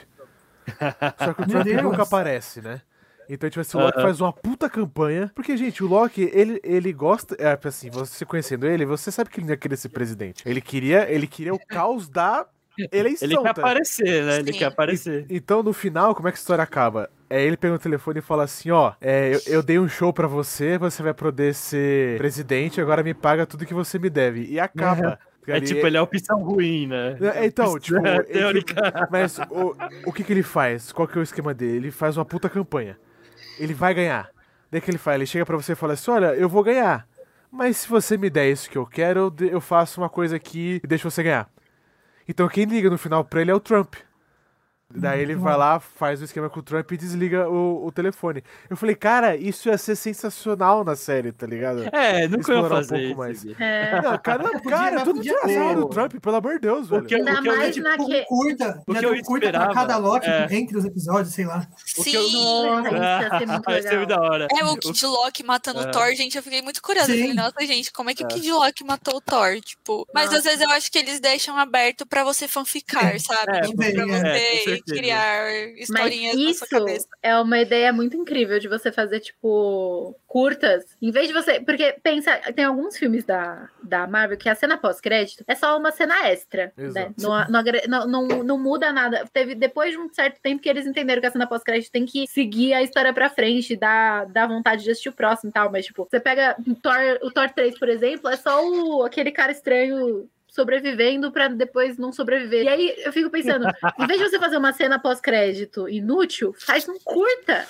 Só que o Trump nunca aparece, né? Então, tipo assim, o Loki faz uma puta campanha. Porque, gente, o Loki, ele, ele gosta. É, assim, você conhecendo ele, você sabe que ele não ia querer ser presidente. Ele queria, ele queria o caos da eleição. Ele quer tá? aparecer, né? Ele Sim. quer aparecer. Então, no final, como é que a história acaba? É ele pega o telefone e fala assim, ó, é, eu, eu dei um show pra você, você vai poder ser presidente, agora me paga tudo que você me deve. E acaba. É tipo, ele é opção ruim, né? É, Então, tipo, ele- Teórica. mas o, o que que ele faz? Qual que é o esquema dele? Ele faz uma puta campanha. Ele vai ganhar. Daí que ele faz? Ele chega pra você e fala assim, olha, eu vou ganhar. Mas se você me der isso que eu quero, eu, eu faço uma coisa aqui e deixo você ganhar. Então quem liga no final pra ele é o Trump. Daí ele vai lá, faz o esquema com o Trump e desliga o, o telefone. Eu falei, cara, isso ia ser sensacional na série, tá ligado? É, nunca ia Explorar um fazer pouco isso. mais. É. Não, cara, Podia- cara, tudo desgraçado do Trump, pelo amor de Deus, velho. que eu- Ainda o que eu- mais Tipo, um curta. O que eu curta pra cada Loki é. entre os episódios, sei lá. O que eu- Sim. Nossa, isso ia legal. da hora. É o Kid Loki matando É. o Thor, gente. Eu fiquei muito curiosa. Sim. falei, nossa, gente, como é que o É. Kid Loki matou o Thor? Tipo, mas às vezes eu acho que eles deixam aberto pra você fanficar, sabe? É, tipo, pra é, com você criar Mas historinhas na isso sua cabeça. é uma ideia muito incrível de você fazer, tipo, curtas. Em vez de você. Porque pensa, tem alguns filmes da, da Marvel que a cena pós-crédito é só uma cena extra. Né? Não, não, não, não, não muda nada. Teve depois de um certo tempo que eles entenderam que a cena pós-crédito tem que seguir a história pra frente, dar, dar vontade de assistir o próximo e tal. Mas, tipo, você pega o Thor, o Thor 3, por exemplo, é só o, aquele cara estranho sobrevivendo pra depois não sobreviver. E aí eu fico pensando, em vez de você fazer uma cena pós-crédito inútil, faz um curta.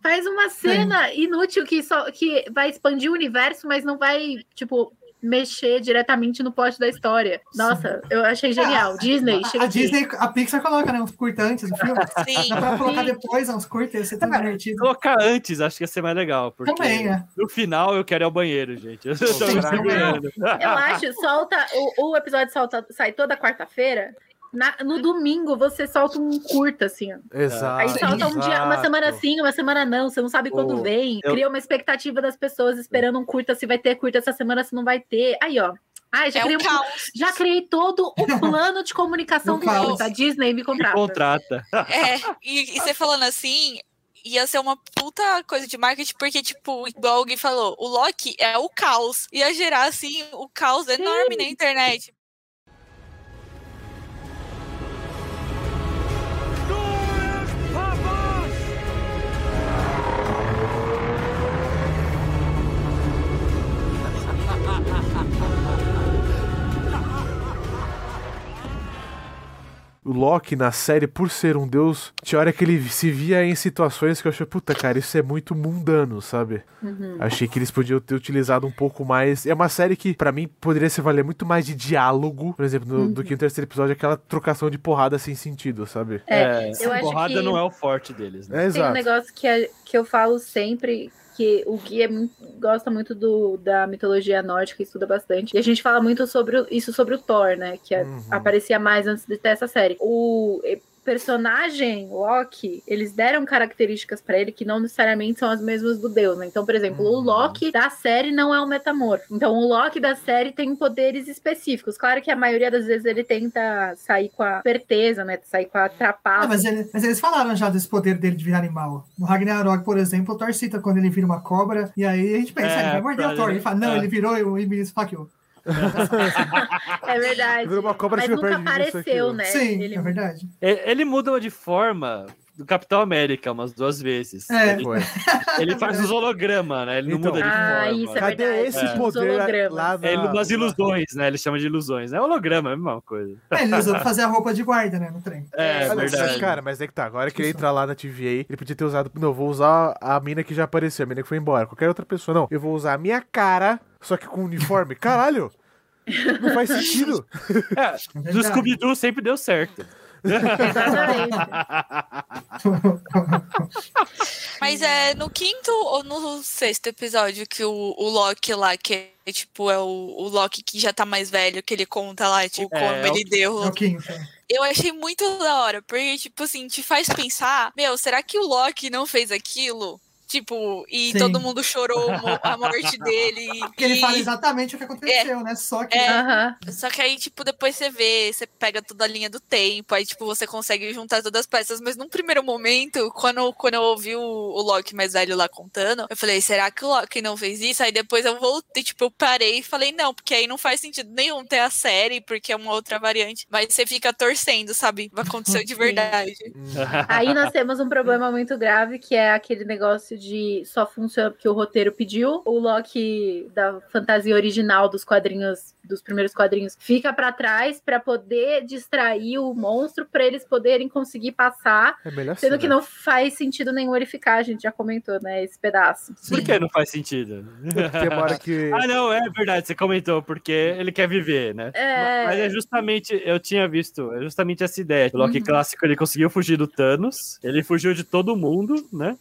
Faz uma cena inútil que só que vai expandir o universo, mas não vai, tipo, mexer diretamente no plot da história. Nossa, eu achei genial. Disney, A, chega a aqui. Disney, a Pixar coloca, né? Uns curta antes do filme. Sim. Dá pra colocar Sim. depois uns curta, ia ser tão divertido. Colocar antes, acho que ia ser mais legal. Porque Também, é. no final eu quero ir ao banheiro, gente. Eu tô Sim, me não. segurando. Eu acho, solta. O, o episódio solta, sai toda quarta-feira. Na- no domingo você solta um curta, assim, ó. Exato. Aí solta um dia, uma semana sim, uma semana não. Você não sabe quando Ô, vem. eu- Cria uma expectativa das pessoas esperando um curta, se vai ter curta essa semana, se não vai ter. Aí, ó. Ai, já É criei, um já criei todo o plano de comunicação do curta. A Disney me Me contrata. contrata. É, e, e você falando assim, ia ser uma puta coisa de marketing, porque, tipo, igual alguém falou, o Loki é o caos. Ia gerar, assim, o caos enorme na internet. O Loki na série, por ser um deus, tinha hora que ele se via em situações que eu achei, puta, cara, isso é muito mundano, sabe? Uhum. Achei que eles podiam ter utilizado um pouco mais. É uma série que, pra mim, poderia se valer muito mais de diálogo, por exemplo, no- do que no terceiro episódio, aquela trocação de porrada sem sentido, sabe? É, É, eu acho porrada que- não é o forte deles, né? É, Tem um exato. negócio que, é- que eu falo sempre, que o Gui é muito- gosta muito do, da mitologia nórdica, estuda bastante. E a gente fala muito sobre o- isso sobre o Thor, né? Que é- Uhum. aparecia mais antes de ter essa série. O personagem Loki, eles deram características pra ele que não necessariamente são as mesmas do Deus, né? Então, por exemplo, o Uhum. Loki da série não é um metamorfo. Então, o Loki da série tem poderes específicos. Claro que a maioria das vezes ele tenta sair com a certeza, né? Sair com a trapaça. Ah, mas, ele- mas eles falaram já desse poder dele de virar animal. No Ragnarok, por exemplo, o Thor cita quando ele vira uma cobra, e aí a gente pensa, É, ele vai morder o Thor. ele- fala, não, é. ele virou e o Ibis hackeou. É verdade. Virou uma cobra Mas nunca apareceu, né? Sim, Ele- é verdade. É, Ele muda de forma do Capitão América umas duas vezes. É. Ele, ele faz os hologramas, né? Ele não Então. muda de Ah, forma. isso é Cadê verdade. esse É. Poder hologramas. lá na... É umas ilusões, né? Ele chama de ilusões. É holograma, é a mesma coisa. É, ele usou pra fazer a roupa de guarda, né, no trem. É, É, não, mas, verdade. cara, mas é que tá. Agora que ele entra lá na TVA, ele podia ter usado. Não, vou usar a mina que já apareceu, a mina que foi embora. Qualquer outra pessoa, não. Eu vou usar a minha cara, só que com uniforme. Caralho! Não faz sentido. É, do. Scooby-Doo sempre deu certo. Exatamente. Mas é no quinto ou no sexto episódio que o, o Loki lá, que é tipo, é o, o Loki que já tá mais velho, que ele conta lá, tipo, É, como é o- ele deu. É o quinto. Eu achei muito da hora, porque, tipo assim, te faz pensar, meu, será que o Loki não fez aquilo? Tipo, e Sim. todo mundo chorou a morte dele. Porque ele e- fala exatamente o que aconteceu, né? Só que. É. Só que aí, tipo, depois você vê, você pega toda a linha do tempo, aí, tipo, você consegue juntar todas as peças. Mas num primeiro momento, quando, quando eu ouvi o, o Loki mais velho lá contando, eu falei, será que o Loki não fez isso? Aí depois eu voltei, tipo, eu parei e falei, não, porque aí não faz sentido nenhum ter a série, porque é uma outra variante. Mas você fica torcendo, sabe? Aconteceu de verdade. Aí nós temos um problema muito grave, que é aquele negócio de só funciona porque o roteiro pediu. O Loki da fantasia original dos quadrinhos, dos primeiros quadrinhos, fica pra trás pra poder distrair o monstro pra eles poderem conseguir passar. É melhor Sendo assim, que né? não faz sentido nenhum ele ficar, a gente já comentou, né? Esse pedaço. Por que não faz sentido? Tem uma hora que. Ah, não, é verdade, você comentou, porque ele quer viver, né? É. Mas é justamente, eu tinha visto, é justamente essa ideia. O Loki Uhum. clássico, ele conseguiu fugir do Thanos, ele fugiu de todo mundo, né?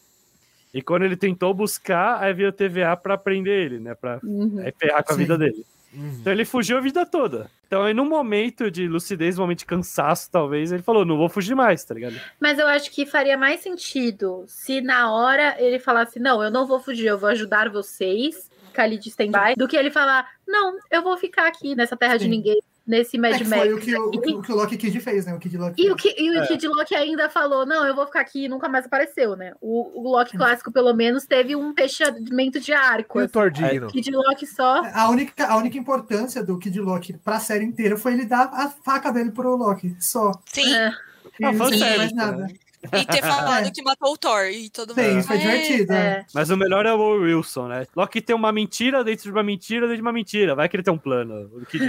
E quando ele tentou buscar, aí veio o TVA pra prender ele, né? Pra Uhum. aí ferrar com a Sim. vida dele. Uhum. Então ele fugiu a vida toda. Então aí num momento de lucidez, um momento de cansaço, talvez, ele falou, não vou fugir mais, tá ligado? Mas eu acho que faria mais sentido se na hora ele falasse: Não, eu não vou fugir, eu vou ajudar vocês, ficar ali de stand-by, do que ele falar: Não, eu vou ficar aqui nessa terra de Sim. ninguém, nesse Mad É que Max. foi o que o, o que- o que o Loki Kid fez, né? O Kid Loki E o, que, e o É. Kid Loki ainda falou: Não, eu vou ficar aqui e nunca mais apareceu, né? O, o Loki clássico, pelo menos, teve um fechamento de arco. E o assim. Thor digno? O Kid Loki só. A única, a única importância do Kid Loki pra série inteira foi ele dar a faca dele pro Loki. Só. Sim, É. Não fez sério, mais nada. né? E ter falado É. que matou o Thor. E todo mundo. Sim, isso foi "É". divertido. né? É. Mas o melhor é o Wilson, né? Loki tem uma mentira dentro de uma mentira dentro de uma mentira. Vai que ele tem um plano. O que- Sim.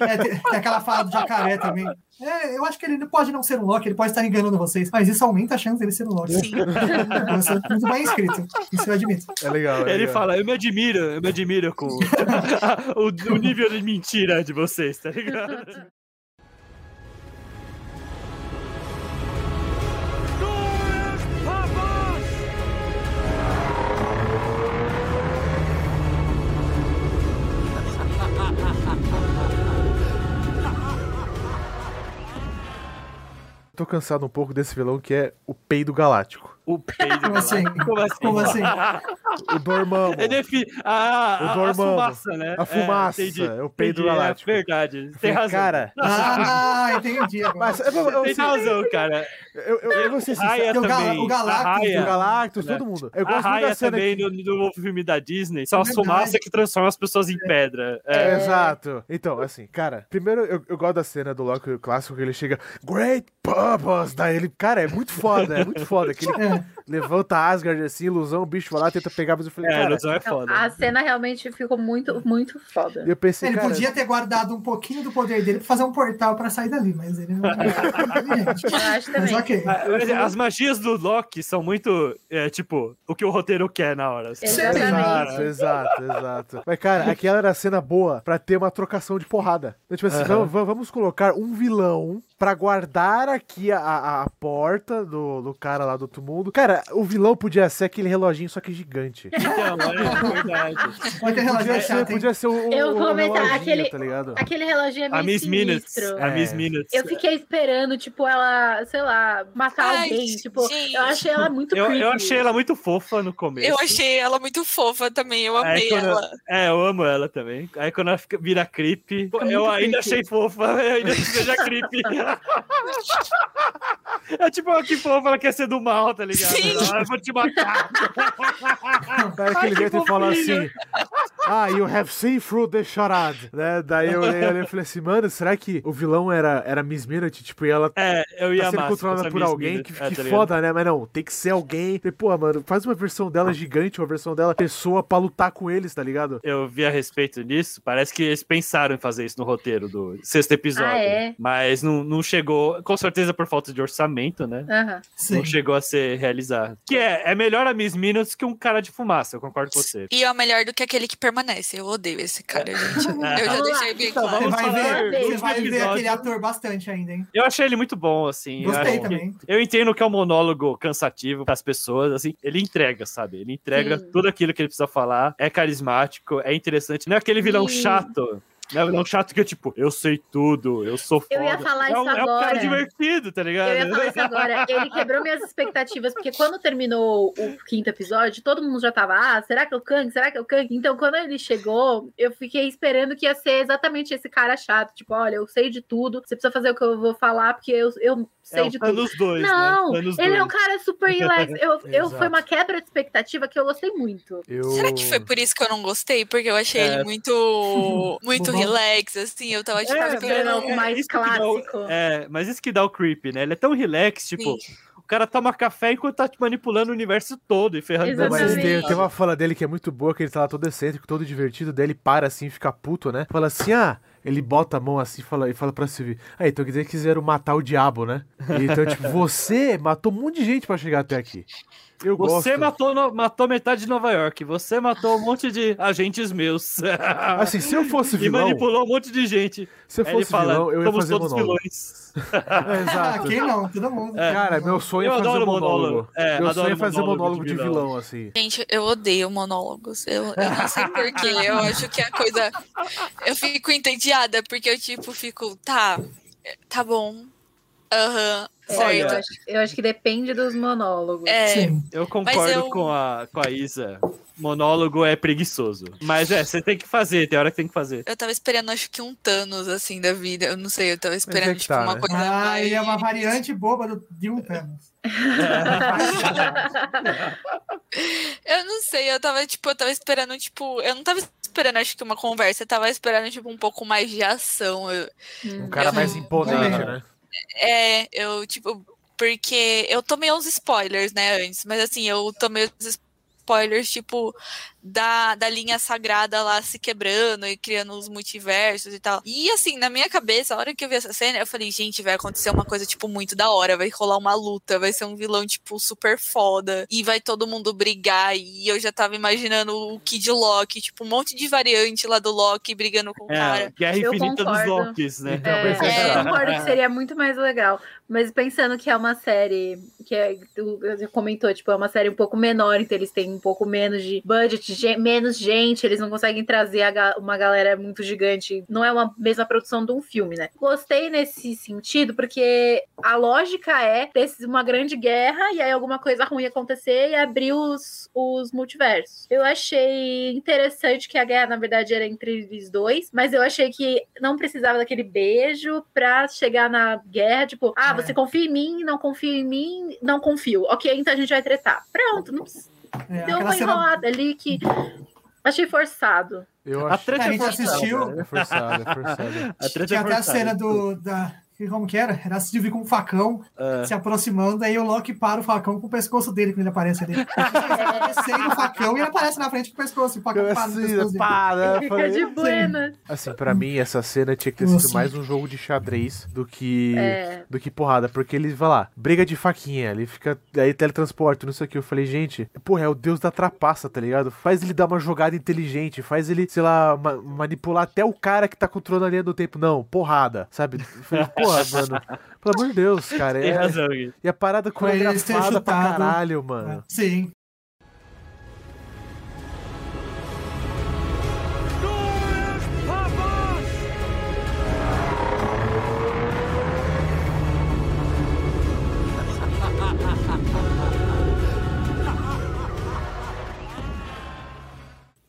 É, tem, tem aquela fala do jacaré também. É, eu acho que ele pode não ser um Loki, ele pode estar enganando vocês, mas isso aumenta a chance dele ser um Loki. Sim. Então, isso é muito bem escrito. Isso eu admito. É legal. é Ele legal. fala, eu me admiro, eu me admiro com o, o nível de mentira de vocês, tá ligado? Tô cansado um pouco desse vilão que é o peido galáctico. O peido. Como assim? Como assim? Como assim? O Dormammu. É defi... ah, O a, a fumaça, né? A fumaça, entendi, é o peido entendi, galáctico. É verdade, tem Falei, razão. Cara, Ah, entendi. Mas, eu, eu, tem assim, razão, cara. eu, eu, eu vou ser sincero. o Gal- o Galactus, a O Galactus, né? todo mundo. Eu a gosto muito Raya da cena também que... no, novo filme da Disney. São as Verdade. fumaças que transformam as pessoas em pedra. É. É, Exato. Então, assim, cara, primeiro eu, eu gosto da cena do Loki clássico que ele chega, Great Purpose! Daí ele, cara, é muito foda, é muito foda. Que ele É. levanta Asgard assim, ilusão, o bicho vai lá, tenta pegar, mas eu falei, É, a cara. ilusão é foda. a cena realmente ficou muito, muito foda. E eu pensei, Ele cara. podia ter guardado um pouquinho do poder dele pra fazer um portal pra sair dali, mas ele não. Eu acho Mas também. ok. Ah, As magias do Loki são muito, é, tipo, o que o roteiro quer na hora. assim. Exatamente. Exato, exato, exato. Mas, cara, aquela era a cena boa pra ter uma trocação de porrada. Então, tipo assim, vamos, vamos- vamos colocar um vilão pra guardar aqui a, a, a porta do, do cara lá do outro mundo. Cara, o vilão podia ser aquele reloginho, só que gigante. Então, é verdade. Relógio Podia ser, podia ser o, o, Eu vou comentar, aquele- tá ligado? Aquele reloginho é meio A Miss Minutes. sinistro. A Miss É. Minutes. Eu fiquei esperando, tipo, ela, sei lá, matar Ai, alguém. Tipo, gente. eu achei ela muito Eu, eu achei ela muito fofa no começo. Eu achei ela muito fofa também, eu amei ela. É, eu amo ela também. Aí quando ela fica, vira creepy, eu ainda creepy. achei fofa, eu ainda que seja creepy. é tipo, que fofa, ela quer ser do mal, tá ligado? Sim. Eu vou te matar. Aquele Ai, que jeito e fala assim: ah, you have seen through the charade, né? Daí eu olhei, e falei assim, mano, será que o vilão era, era Miss Minute? Tipo, e ela É, eu ia tá sendo controlada por Miss alguém? Minute. Que, É, que tá foda, né? Mas não, tem que ser alguém. E, pô, mano, faz uma versão dela gigante, uma versão dela pessoa pra lutar com eles, tá ligado? Eu vi a respeito disso, parece que eles pensaram em fazer isso no roteiro do sexto episódio. Ah, é? Mas não, não chegou, com certeza por falta de orçamento, né? Aham. Sim. Não chegou a ser realizado. Que é, é melhor a Miss Minutes que um cara de fumaça, eu concordo com você. E é melhor do que aquele que permanece. Eu odeio esse cara, gente. Eu já deixei bem Então, claro. Você vamos vai ver, você vai ver aquele ator bastante ainda, hein? Eu achei ele muito bom, assim. eu Gostei que- também. Eu entendo que é um monólogo cansativo pras pessoas, assim, ele entrega, sabe? Ele entrega Sim. tudo aquilo que ele precisa falar, é carismático, é interessante. Não é aquele vilão Sim. chato. Não é um vilão chato que é tipo, eu sei tudo, eu sou foda. Eu ia falar é um, isso é um cara agora. divertido, tá ligado? Eu ia falar isso agora. Ele quebrou minhas expectativas, porque quando terminou o quinto episódio, todo mundo já tava, ah, será que é o Kang? Será que é o Kang? Então, quando ele chegou, eu fiquei esperando que ia ser exatamente esse cara chato. Tipo, olha, eu sei de tudo, você precisa fazer o que eu vou falar, porque eu, eu sei é, de tudo. Thanos 2, Não, né? Ele é um 2. cara super relax. Eu, eu, foi uma quebra de expectativa que eu gostei muito. Eu... Será que foi por isso que eu não gostei? Porque eu achei É. ele muito, muito. relax, assim. Eu tava tipo, É, algo algo mais isso que dá o- clássico. É, mas isso que dá o creep, né? Ele é tão relax, tipo, Sim. o cara toma café enquanto tá te manipulando o universo todo e ferrando Não, mas tem, tem uma fala dele que é muito boa, que ele tá lá todo excêntrico, todo divertido, daí ele para assim, fica puto, né? Fala assim, ah, ele bota a mão assim e fala, e fala pra Sylvie, ah, então quer dizer que quiseram matar o diabo, né? E então, tipo, você matou um monte de gente pra chegar até aqui. Eu Você gosto. matou, no- matou metade de Nova York, você matou um monte de agentes meus. Assim, se eu fosse e vilão, manipulou um monte de gente. se eu fosse fala, vilão, eu ia fazer todos monólogo. vilões. É, Ah, exato. quem não? Todo mundo. É. Cara, meu sonho Eu é fazer monólogo. monólogo. É, meu adoro sonho é fazer monólogo de de vilão. vilão, assim. Gente, eu odeio monólogos. Eu, eu não sei porquê. Eu acho que a coisa. Eu fico entediada, porque eu, tipo, fico, tá, tá bom. Aham, É, Olha, eu, certo. acho, eu acho que depende dos monólogos. É, Sim. Eu concordo eu- com, a, com a Isa. Monólogo é preguiçoso. Mas é, você tem que fazer, tem hora que tem que fazer. eu tava esperando, acho que um Thanos, assim, da vida. Eu não sei, eu tava é esperando, que tipo, tá, uma né? coisa Ah, mais... ele é uma variante boba do, de um Thanos. Eu não sei, eu tava, tipo, eu tava esperando, tipo, eu não tava esperando, acho que uma conversa, eu tava esperando, tipo, um pouco mais de ação. Eu- Um cara Eu mais imponente, né? É, eu, tipo, porque eu tomei uns spoilers, né, antes, mas assim, eu tomei os spoilers, tipo, da, da linha sagrada lá se quebrando e criando os multiversos e tal. E assim, na minha cabeça, a hora que eu vi essa cena, eu falei, gente, vai acontecer uma coisa, tipo, muito da hora, vai rolar uma luta, vai ser um vilão, tipo, super foda, e vai todo mundo brigar, e eu já tava imaginando o Kid Loki, tipo, um monte de variante lá do Loki brigando com o É, cara. Guerra Eu Infinita dos concordo. Locks, né? Então, É, é, eu concordo que seria muito mais legal. Mas pensando que é uma série que é, tu você comentou, tipo, é uma série um pouco menor, então eles têm um pouco menos de budget, ge- menos gente, eles não conseguem trazer ga- uma galera muito gigante. Não é uma mesma produção de um filme, né? Gostei nesse sentido, porque a lógica é ter uma grande guerra e aí alguma coisa ruim acontecer e abrir os, os multiversos. Eu achei interessante que a guerra, na verdade, era entre eles dois, mas eu achei que não precisava daquele beijo pra chegar na guerra, tipo, ah, É. você confia em mim, não confia em mim, não confio. Ok, então a gente vai tretar. Pronto, não precisa. É, Deu aquela uma cena enrolada ali que achei forçado. Eu A acho treta A é gente assistiu- é forçado, é forçado. A treta Tinha é até a cena do. Da, como que era? Era a Sylvie com um facão É. se aproximando, aí o Loki para o facão com o pescoço dele quando ele aparece ali. Ele descendo o facão e ele aparece na frente com o pescoço. O facão para no assim, pescoço dele. Eu Fica de buena. Assim, pra mim, essa cena tinha que ter Nossa. sido mais um jogo de xadrez do que. É. Do que porrada, porque ele vai lá, briga de faquinha, ele fica. Aí teletransporte, não sei o que. Eu falei, gente, porra, é o deus da trapaça, tá ligado? Faz ele dar uma jogada inteligente, faz ele, sei lá, ma- manipular até o cara que tá controlando a linha do tempo. Não, porrada, sabe? Eu falei, porra, mano, pelo amor de Deus, cara. Tem É, razão, Gui. e a parada Pra eles terem coreografada pra caralho, mano. Sim.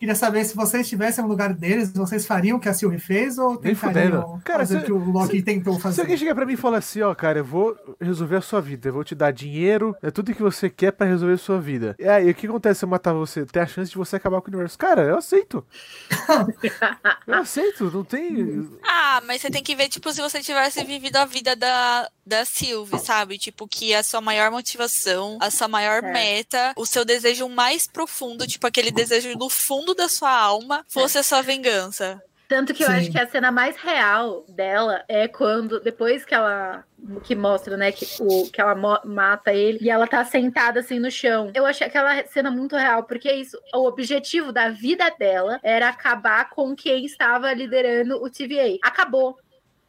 Queria saber se vocês estivessem no lugar deles, vocês fariam o que a Sylvie fez ou tentariam. Cara, fazer se- o que o Loki tentou Se fazer? alguém chegar pra mim e falar assim, ó, cara, eu vou resolver a sua vida, eu vou te dar dinheiro, é tudo que você quer pra resolver a sua vida. E aí, o que acontece se eu matar você? Tem a chance de você acabar com o universo. Cara, eu aceito. eu aceito, não tem. Ah, mas você tem que ver, tipo, se você tivesse vivido a vida da, da Sylvie, sabe? Tipo, que a sua maior motivação, a sua maior É. meta, o seu desejo mais profundo, tipo, aquele desejo do fundo da sua alma, fosse a sua vingança. Tanto que eu Sim. acho que a cena mais real dela é quando, depois que ela. Que mostra, né, que, o, que ela mata ele e ela tá sentada assim no chão. Eu achei aquela cena muito real, porque é isso. O objetivo da vida dela era acabar com quem estava liderando o TVA. Acabou.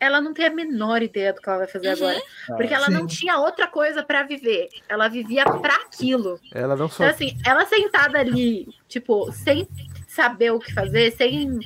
Ela não tem a menor ideia do que ela vai fazer Uhum. agora. Porque ela não Sim. tinha outra coisa pra viver. Ela vivia pra aquilo. Ela não só. Então, assim, ela sentada ali, tipo, sem saber o que fazer, sem.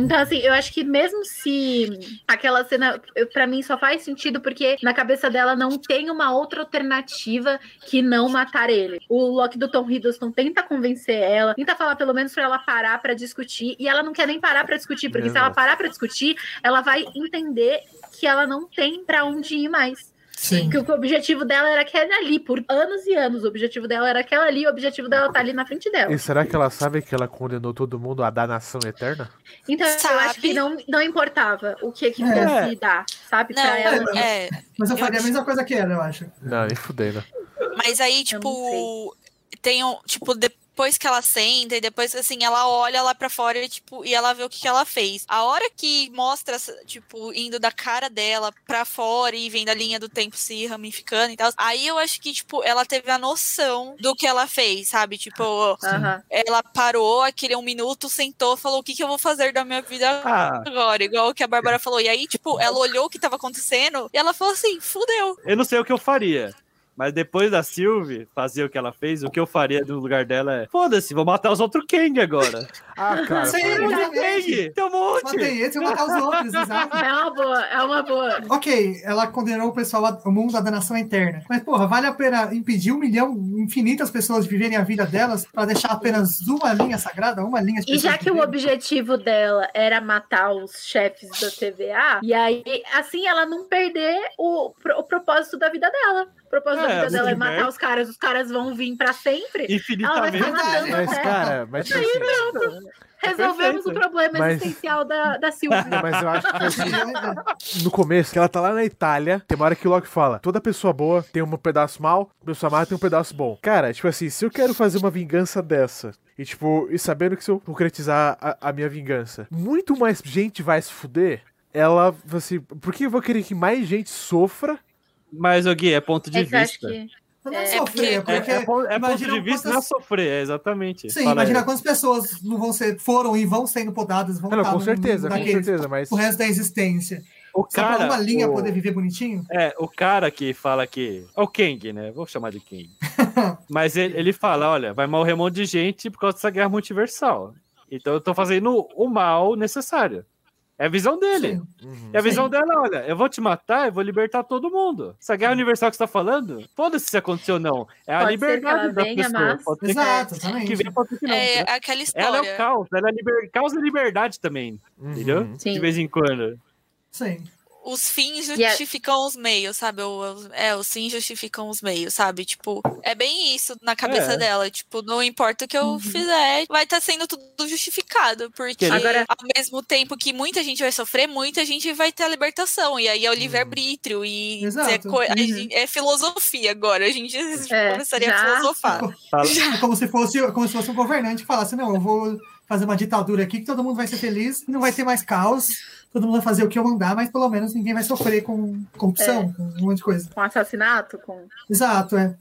Então, assim, eu acho que mesmo se aquela cena, pra mim, só faz sentido porque na cabeça dela não tem uma outra alternativa que não matar ele. O Loki do Tom Hiddleston tenta convencer ela, tenta falar pelo menos pra ela parar pra discutir, e ela não quer nem parar pra discutir, porque se ela parar pra discutir, ela vai entender que ela não tem pra onde ir mais. Sim. Que o objetivo dela era aquele ali, por anos e anos. O objetivo dela era aquela ali, o objetivo dela tá ali na frente dela. E será que ela sabe que ela condenou todo mundo à danação eterna? Então eu Sabe? acho que não, não importava o que que É. fosse dar, sabe? Não, pra ela. é. Mas eu Eu faria a acho- mesma coisa que ela, eu acho. Não, nem fudendo. Mas aí, tipo, tem um. Tipo, depois que ela senta e depois, assim, ela olha lá pra fora e, tipo, e ela vê o que, que ela fez. A hora que mostra, tipo, indo da cara dela pra fora e vendo a linha do tempo se ramificando e tal, aí eu acho que, tipo, ela teve a noção do que ela fez, sabe? Tipo, ela parou aquele um minuto, sentou, falou: o que, que eu vou fazer da minha vida Ah, agora? Igual o que a Bárbara falou. E aí, tipo, ela olhou o que tava acontecendo e ela falou assim: fudeu. eu não sei o que eu faria. Mas depois da Sylvie fazer o que ela fez, o que eu faria no lugar dela é: foda-se, vou matar os outros Kang agora. Ah, cara. Sim, Tem muito exatamente. Kang, tem um monte. Matei esse e vou matar os outros, exato. É uma boa, é uma boa. Ok, ela condenou o pessoal ao mundo da danação eterna. Mas, porra, vale a pena impedir um milhão, infinitas pessoas de viverem a vida delas pra deixar apenas uma linha sagrada, uma linha de E já que o objetivo dela era matar os chefes da TVA, e aí, assim, ela não perder o, o propósito da vida dela. O propósito É, da vida dela é matar os caras, os caras vão vir pra sempre. Ela vai Infinitamente. ficar matando Mas, até. cara, mas tipo assim, Resolvemos perfeito. o problema Mas- existencial da, da Silvia. mas eu acho que assim, no começo, que ela tá lá na Itália, tem uma hora que o Loki fala: toda pessoa boa tem um pedaço mal, pessoa má tem um pedaço bom. Cara, tipo assim, se eu quero fazer uma vingança dessa, e tipo, e sabendo que se eu concretizar a, a minha vingança, muito mais gente vai se fuder, ela, assim, por que eu vou querer que mais gente sofra? Mas, o Gui, é ponto de É vista. que. Não É, sofrer, É, porque. é, pon- é ponto de vista quantas- não é sofrer, é exatamente. Sim, Fala imagina aí. quantas pessoas não vão ser, foram e vão sendo podadas, vão Ah, não, estar com no certeza, com certeza, mas. o resto da existência. O Só cara, uma linha o, poder viver bonitinho? É, o cara que fala que. É o Kang, né? Vou chamar de Kang. Mas ele, ele fala: olha, vai morrer um monte de gente por causa dessa guerra multiversal. Então eu tô fazendo o mal necessário. É a visão dele. Uhum. E a visão Sim. dela, olha, eu vou te matar, eu vou libertar todo mundo. Essa guerra universal que você tá falando, foda-se se aconteceu ou não. É a Pode ser que ela liberdade da venha, pessoa. mas- Pode ser que- Exato, que pode ser que não. É entendeu? aquela história. Ela é o caos, ela é liber... causa liberdade também, Uhum. entendeu? Sim. De vez em quando. Sim. Os fins é- justificam os meios, sabe? O- os- É, os fins justificam os meios, sabe? Tipo, é bem isso na cabeça É. dela. Tipo, não importa o que eu Uhum. fizer, vai estar sendo tudo justificado. Porque Agora- ao mesmo tempo que muita gente vai sofrer, muita gente vai ter a libertação. E aí é o livre-arbítrio. E Exato. é, co- Uhum. é filosofia agora. A gente É, começaria já- a filosofar. É como se fosse como se fosse um governante que falasse, não, eu vou fazer uma ditadura aqui que todo mundo vai ser feliz, não vai ter mais caos, todo mundo vai fazer o que eu mandar, mas pelo menos ninguém vai sofrer com corrupção, com um monte de coisa. Com assassinato, com. Exato, é.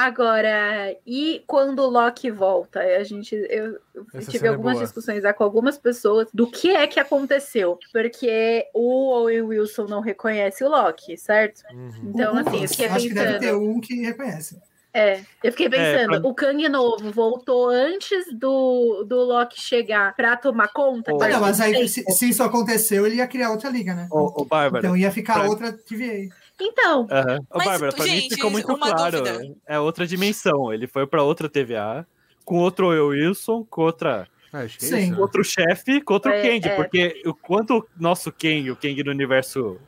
Agora, e quando o Loki volta? A gente, eu, eu tive é algumas boa. discussões com algumas pessoas do que é que aconteceu, porque o Owen Wilson não reconhece o Loki, certo? Uhum. Então, assim, eu fiquei Acho que deve ter pensando. um que reconhece. É, eu fiquei pensando, pra- o Kang novo voltou antes do, do Loki chegar pra tomar conta? Mas Ah, não, mas aí, se, se isso aconteceu, ele ia criar outra liga, né? Ô, ô, Bárbara. Então ia ficar pra- outra TVA. Então, Mas, Bárbara, pra mim gente, ficou muito claro. dúvida. É outra dimensão. Ele foi pra outra TVA, com outro Wilson, com outra, Ah, acho que é Sim. isso. né? outro chefe, com outro É, Kang. é. Porque o quanto o nosso Kang, o Kang do universo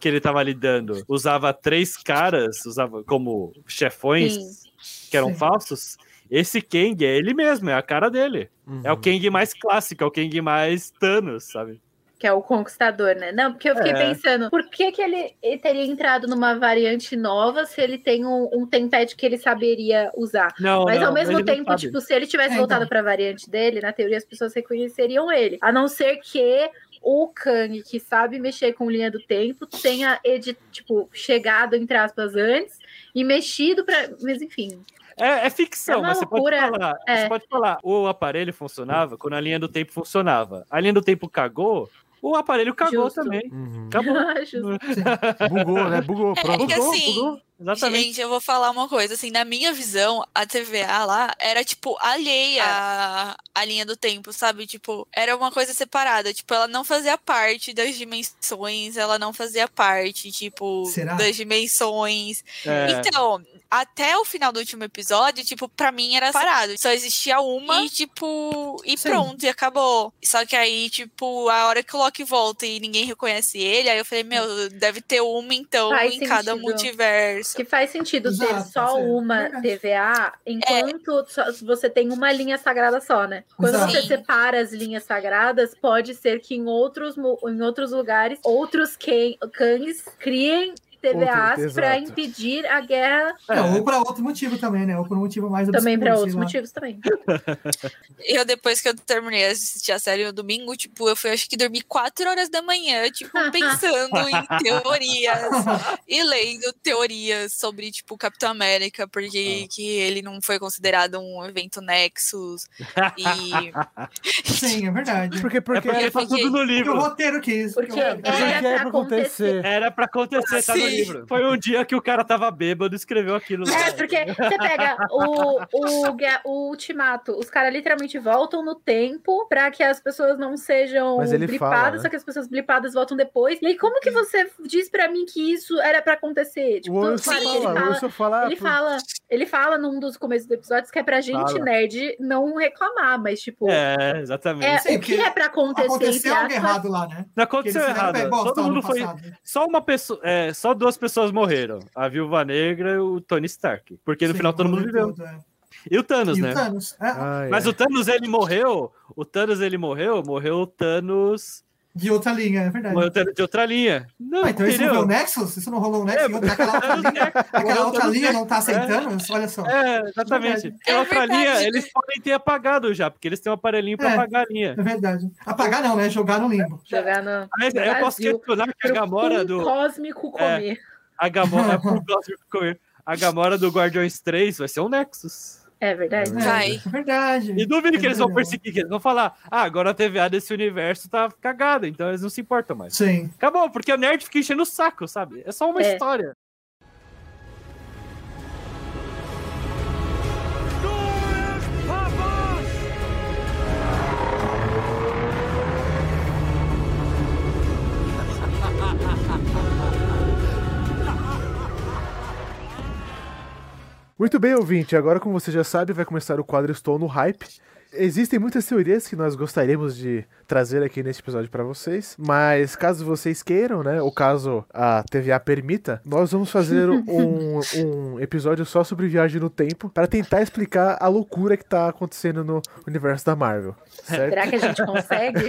que ele tava lidando, usava três caras, usava como chefões sim. que eram Sim. falsos. Esse Kang é ele mesmo, é a cara dele. É o Uhum. Kang mais clássico, é o Kang mais Thanos, sabe? Que é o conquistador, né? Não, porque eu fiquei É. pensando, por que, que ele, ele teria entrado numa variante nova se ele tem um, um tempad que ele saberia usar? Não, Mas não, ao mesmo tempo, tipo, se ele tivesse É, voltado então. pra variante dele, na teoria as pessoas reconheceriam ele. A não ser que o Kang, que sabe mexer com linha do tempo, tenha, edi- tipo, chegado, entre aspas, antes e mexido pra. Mas enfim. É, é ficção, É mas você pode falar. É. Você pode falar, o aparelho funcionava quando a linha do tempo funcionava. A linha do tempo cagou, o aparelho cagou Justo. também. Uhum. Acabou. Bugou, né? Bugou, É, pronto. é que Bugou, assim, bugou. Exatamente. Gente, eu vou falar uma coisa, assim, na minha visão, a TVA lá era, tipo, alheia à, à linha do tempo, sabe? Tipo, era uma coisa separada. Tipo, ela não fazia parte das dimensões, ela não fazia parte, tipo, Será? das dimensões. É. Então, até o final do último episódio, tipo, pra mim era parado. Só existia uma e, tipo, e Sim. pronto, e acabou. Só que aí, tipo, a hora que o Loki volta e ninguém reconhece ele, aí eu falei, meu, deve ter uma, então, Faz em cada sentido. multiverso. Que faz sentido ter Exato, só sim. uma. TVA enquanto só- você tem uma linha sagrada só, né? Quando Exato. você Sim. separa as linhas sagradas, pode ser que em outros, em outros lugares, outros Kangs criem TVAs para impedir a guerra É. É, ou para outro motivo também, né? Ou por um motivo mais também para obscuro, outros lá. motivos também. Eu, depois que eu terminei de assistir a série no domingo, tipo, eu fui, acho que dormi 4 horas da manhã, tipo, pensando em teorias e lendo teorias sobre, tipo, Capitão América, porque que ele não foi considerado um evento Nexus. E Sim, é verdade. Porque, É porque, porque eu tá tudo no Porque o livro. roteiro quis. Porque porque era porque é pra acontecer. acontecer. Era pra acontecer, tá no Sim. Livro. Foi um dia que o cara tava bêbado e escreveu aquilo lá. É, porque você pega o, o, o Ultimato, os caras literalmente voltam no tempo pra que as pessoas não sejam blipadas, fala, né? só que as pessoas blipadas voltam depois. E aí, como que você diz pra mim que isso era pra acontecer? o Tipo, Wilson claro que ele fala, o fala, Wilson fala, ele fala, ele fala num dos começos dos episódios que é pra gente Fala. nerd não reclamar, mas tipo, é, É, exatamente. o Sim, que porque é pra acontecer, Aconteceu algo errado lá, né? Não aconteceu errado. Todo mundo foi. passado. Só uma pessoa. É, só duas pessoas morreram. A Viúva Negra e o Tony Stark. Porque no Sim, final todo mundo viveu. todo, é. E o Thanos, E né? o Thanos. É, ah, é. Mas o Thanos, ele morreu. O Thanos, ele morreu. Morreu o Thanos. De outra linha, é verdade. Morreu o Thanos de outra linha. Não, Ah, então isso não foi o entendeu? Nexus? Isso não rolou o Nexus? É, outra- aquela outra linha, aquela outra linha não tá aceitando? Olha só. É, exatamente. É outra verdade. linha, eles podem ter apagado já, porque eles têm um aparelhinho pra É. apagar a linha. É verdade. Apagar não, né? Jogar no limbo. jogar no Mas eu posso questionar que a Gamora do. cósmico comer. A Gamora, pro próximo comer. a Gamora do Guardiões 3 vai ser um Nexus. É verdade. É, Vai. É verdade. E duvido que eles vão É. perseguir, que eles vão falar, ah, agora a TVA desse universo tá cagada, então eles não se importam mais. Sim. Acabou, porque o nerd fica enchendo o saco, sabe? É só uma É. história. Muito bem, ouvinte. Agora, como você já sabe, vai começar o quadro Estou no Hype. Existem muitas teorias que nós gostaríamos de trazer aqui neste episódio para vocês, mas caso vocês queiram, né, ou caso a TVA permita, nós vamos fazer um, um episódio só sobre viagem no tempo para tentar explicar a loucura que tá acontecendo no universo da Marvel. Certo? Será que a gente consegue?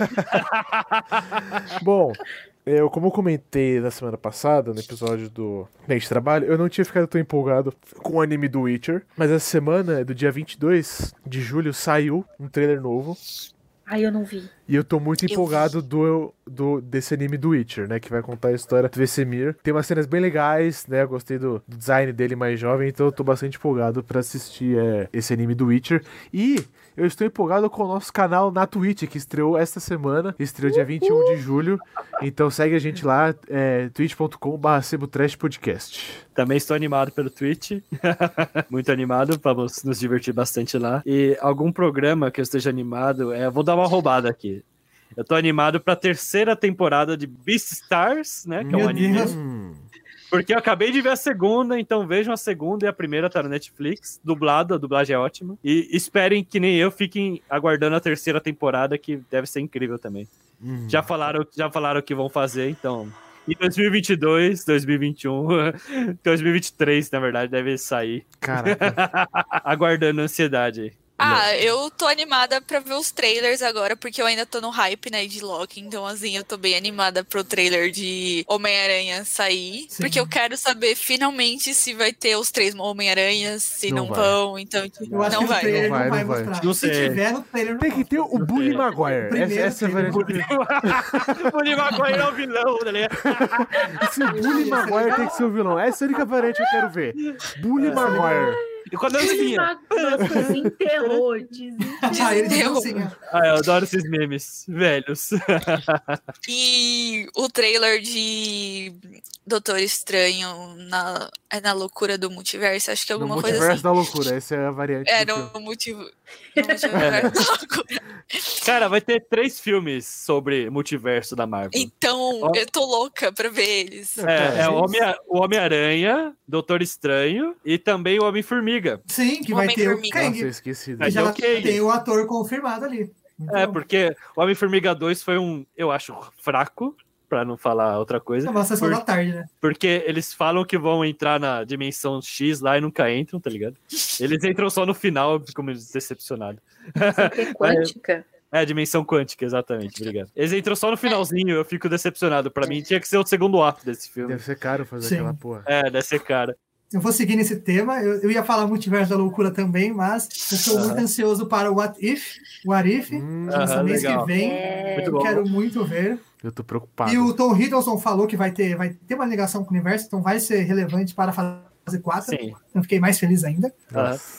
Bom, eu, como eu comentei na semana passada, no episódio do Mês de Trabalho, eu não tinha ficado tão empolgado com o anime do Witcher, mas essa semana, do dia 22 de julho, saiu um trailer novo. Ai, eu não vi. E eu tô muito empolgado do, do, desse anime do Witcher, né? Que vai contar a história do Vesemir. Tem umas cenas bem legais, né? Eu gostei do, do design dele mais jovem, então eu tô bastante empolgado pra assistir é, esse anime do Witcher. E eu estou empolgado com o nosso canal na Twitch, que estreou esta semana. Estreou dia 21 de julho. Então segue a gente lá, é, twitch.com.br Podcast. Também estou animado pelo Twitch. Muito animado, vamos nos divertir bastante lá. E algum programa que eu esteja animado, é, vou dar uma roubada aqui. Eu tô animado pra terceira temporada de Beastars, né? Que é um Meu anime. Deus. Porque eu acabei de ver a segunda, então vejam a segunda e a primeira tá no Netflix, dublado, a dublagem é ótima. E esperem que nem eu fiquem aguardando a terceira temporada, que deve ser incrível também. hum. Já falaram, já falaram o que vão fazer, então. Em 2022, 2021, 2023, na verdade, deve sair. Caraca. Aguardando ansiedade Ah, eu tô animada pra ver os trailers agora, porque eu ainda tô no hype, né, de Loki. Então, assim, eu tô bem animada pro trailer de Homem-Aranha sair. Sim. Porque eu quero saber finalmente se vai ter os três Homem-Aranhas, se Não não, vai. vão. Então, tipo, Eu acho não que vai. trailer Não não vai, vai, não vai. mostrar. Não Se tiver no trailer, não Tem que ter o Bully Maguire. Primeiro Essa, essa é variante. o Lee Maguire é o vilão, tá ligado? Se o Bully Maguire tem que ser o vilão. Essa é a única variante que eu quero ver. Bully Maguire. E quando eu vinha. Nossa, desenterrou, desenterrou. Ah, ele Desenterrou. assim, ó. Ah, eu adoro esses memes velhos. E o trailer de Doutor Estranho na, é na loucura do multiverso, acho que é No alguma coisa multiverso assim. da loucura. Essa é a variante. É, no, multi... no multiverso da loucura. Cara, vai ter três filmes sobre multiverso da Marvel. Então, Ó. eu tô louca pra ver eles. É, é o gente. Homem- o Homem-Aranha, Doutor Estranho e também o Homem-Formiga. Sim, que vai ter o Homem-Formiga. Nossa, eu Kang. esqueci. Dele. já o Kang. tem o ator confirmado ali. Então, É, porque o Homem-Formiga 2 foi um, eu acho, fraco, pra não falar outra É coisa. uma sessão Por- da tarde, né? Porque eles falam que vão entrar na dimensão X lá e nunca entram, tá ligado? Eles entram só no final, eu fico meio decepcionado. É quântica. É, dimensão quântica, exatamente, obrigado. Eles entram só no finalzinho, eu fico decepcionado. Pra mim tinha que ser o segundo ato desse filme. Deve ser caro fazer Sim. aquela porra. É, deve ser cara. Eu vou seguir nesse tema. Eu, eu ia falar multiverso da loucura também, mas eu estou muito ansioso para o What If. What If, Hum, mês legal. que vem. É, Muito Eu bom. quero muito ver. eu tô preocupado. E o Tom Hiddleston falou que vai ter, vai ter uma ligação com o universo, então vai ser relevante para a fase 4. Sim. Eu fiquei mais feliz ainda.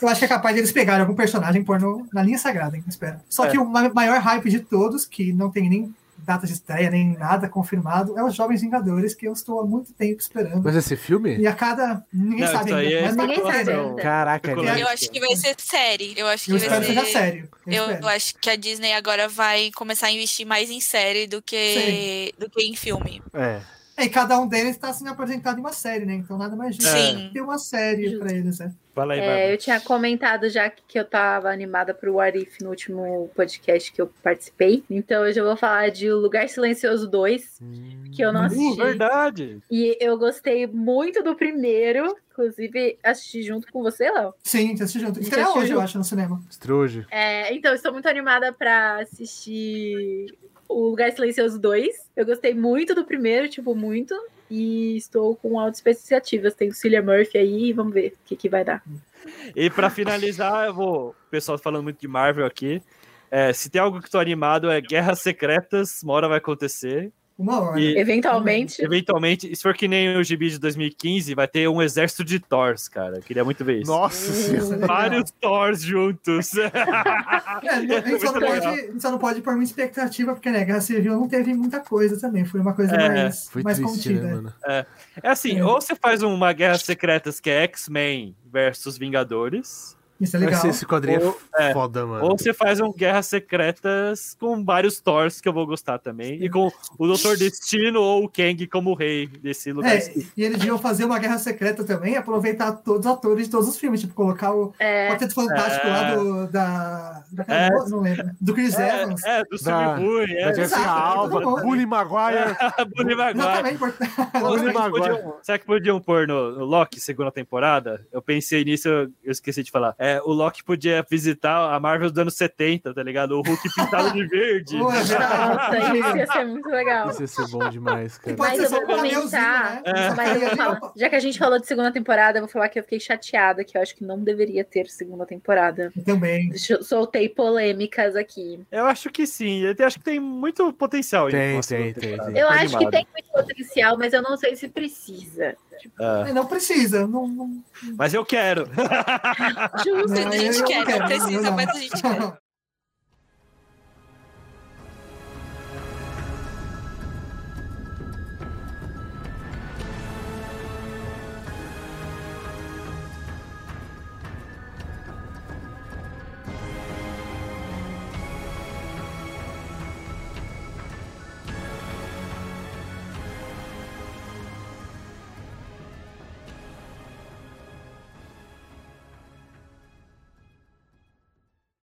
Eu acho que é capaz deles pegarem algum personagem e pôr no- na linha sagrada, hein? Espero. Só É. que o ma- maior hype de todos, que não tem nem data de estreia, nem nada confirmado, é os Jovens Vingadores, que eu estou há muito tempo esperando. Mas esse filme? E a cada. Ninguém Não, sabe ainda. é mas Ninguém sabe ainda. Caraca, Eu né? Eu acho que vai ser série. Eu acho que eu vai ser. seja sério. Eu, Eu, espero. acho que a Disney agora vai começar a investir mais em série do que, do que em filme. É. É, e cada um deles está sendo apresentado em uma série, né? Então nada mais justo Sim. ter uma série para eles, né? Fala aí, É, eu tinha comentado já que eu tava animada pro What If no último podcast que eu participei. Então hoje eu vou falar de O Lugar Silencioso 2, que eu não Uh, assisti. verdade. E eu gostei muito do primeiro. Inclusive, assisti junto com você, Léo. Sim, assistir junto. assistiu hoje, eu junto. acho, no cinema. Estreou hoje. É, então, estou muito animada pra assistir O Lugar Silencioso 2. Eu gostei muito do primeiro, tipo, muito. E estou com altas expectativas. Tem o Cillian Murphy aí, vamos ver o que, que vai dar. E pra finalizar, eu vou. O pessoal falando muito de Marvel aqui. É, se tem algo que tô animado é Guerras Secretas, uma hora vai acontecer. Uma hora. E- Eventualmente. Eventualmente, se for que nem o gibi de 2015, vai ter um exército de Thors, cara. Queria muito ver isso. Nossa senhora. Vários Thors juntos. É, não- a, gente só não Muito pode, a gente só não pode pôr muita expectativa, porque né, Guerra Civil não teve muita coisa também. Foi uma coisa É, mais, Foi mais triste, contida. né, mano? É assim, É. ou você faz uma Guerra Secretas que é X-Men versus Vingadores, Isso é legal. Esse, esse quadrinho Ou- é é. foda, mano. ou você faz um Guerras Secretas com vários Thors que eu vou gostar também, e com o Doutor Destino ou o Kang como rei desse lugar. É, e eles deviam fazer uma guerra secreta também, aproveitar todos os atores de todos os filmes, tipo, colocar o É, Quarteto Fantástico É. lá do. Da. da É. Não lembro. Do Chris Evans. É, é, do Da- Steve Boone, Da é. Jessica Alba. Bully Maguire. Bully Maguire. Exatamente, importante. Pô, será, que Maguire. podiam, será que podiam pôr no, no Loki, segunda temporada? Eu pensei nisso, eu, eu esqueci de falar. é, o Loki podia visitar a Marvel dos anos 70, tá ligado? O Hulk pintado de verde. É. Nossa, isso ia ser muito legal. Isso ia ser bom demais, cara. Mas eu vou comentar. né? É. Mas eu vou falar, já que a gente falou de segunda temporada, eu vou falar que eu fiquei chateada, que eu acho que não deveria ter segunda temporada. Eu Também. Soltei polêmicas aqui. Eu acho que sim. Eu acho que tem muito potencial. em Tem, tem, tem, tem. Eu Tô acho que tem muito potencial, mas eu não sei se precisa. É. Não precisa. Não, não, Mas eu quero. Justo. não, a gente quer, não quero, precisa, eu mas a gente quer.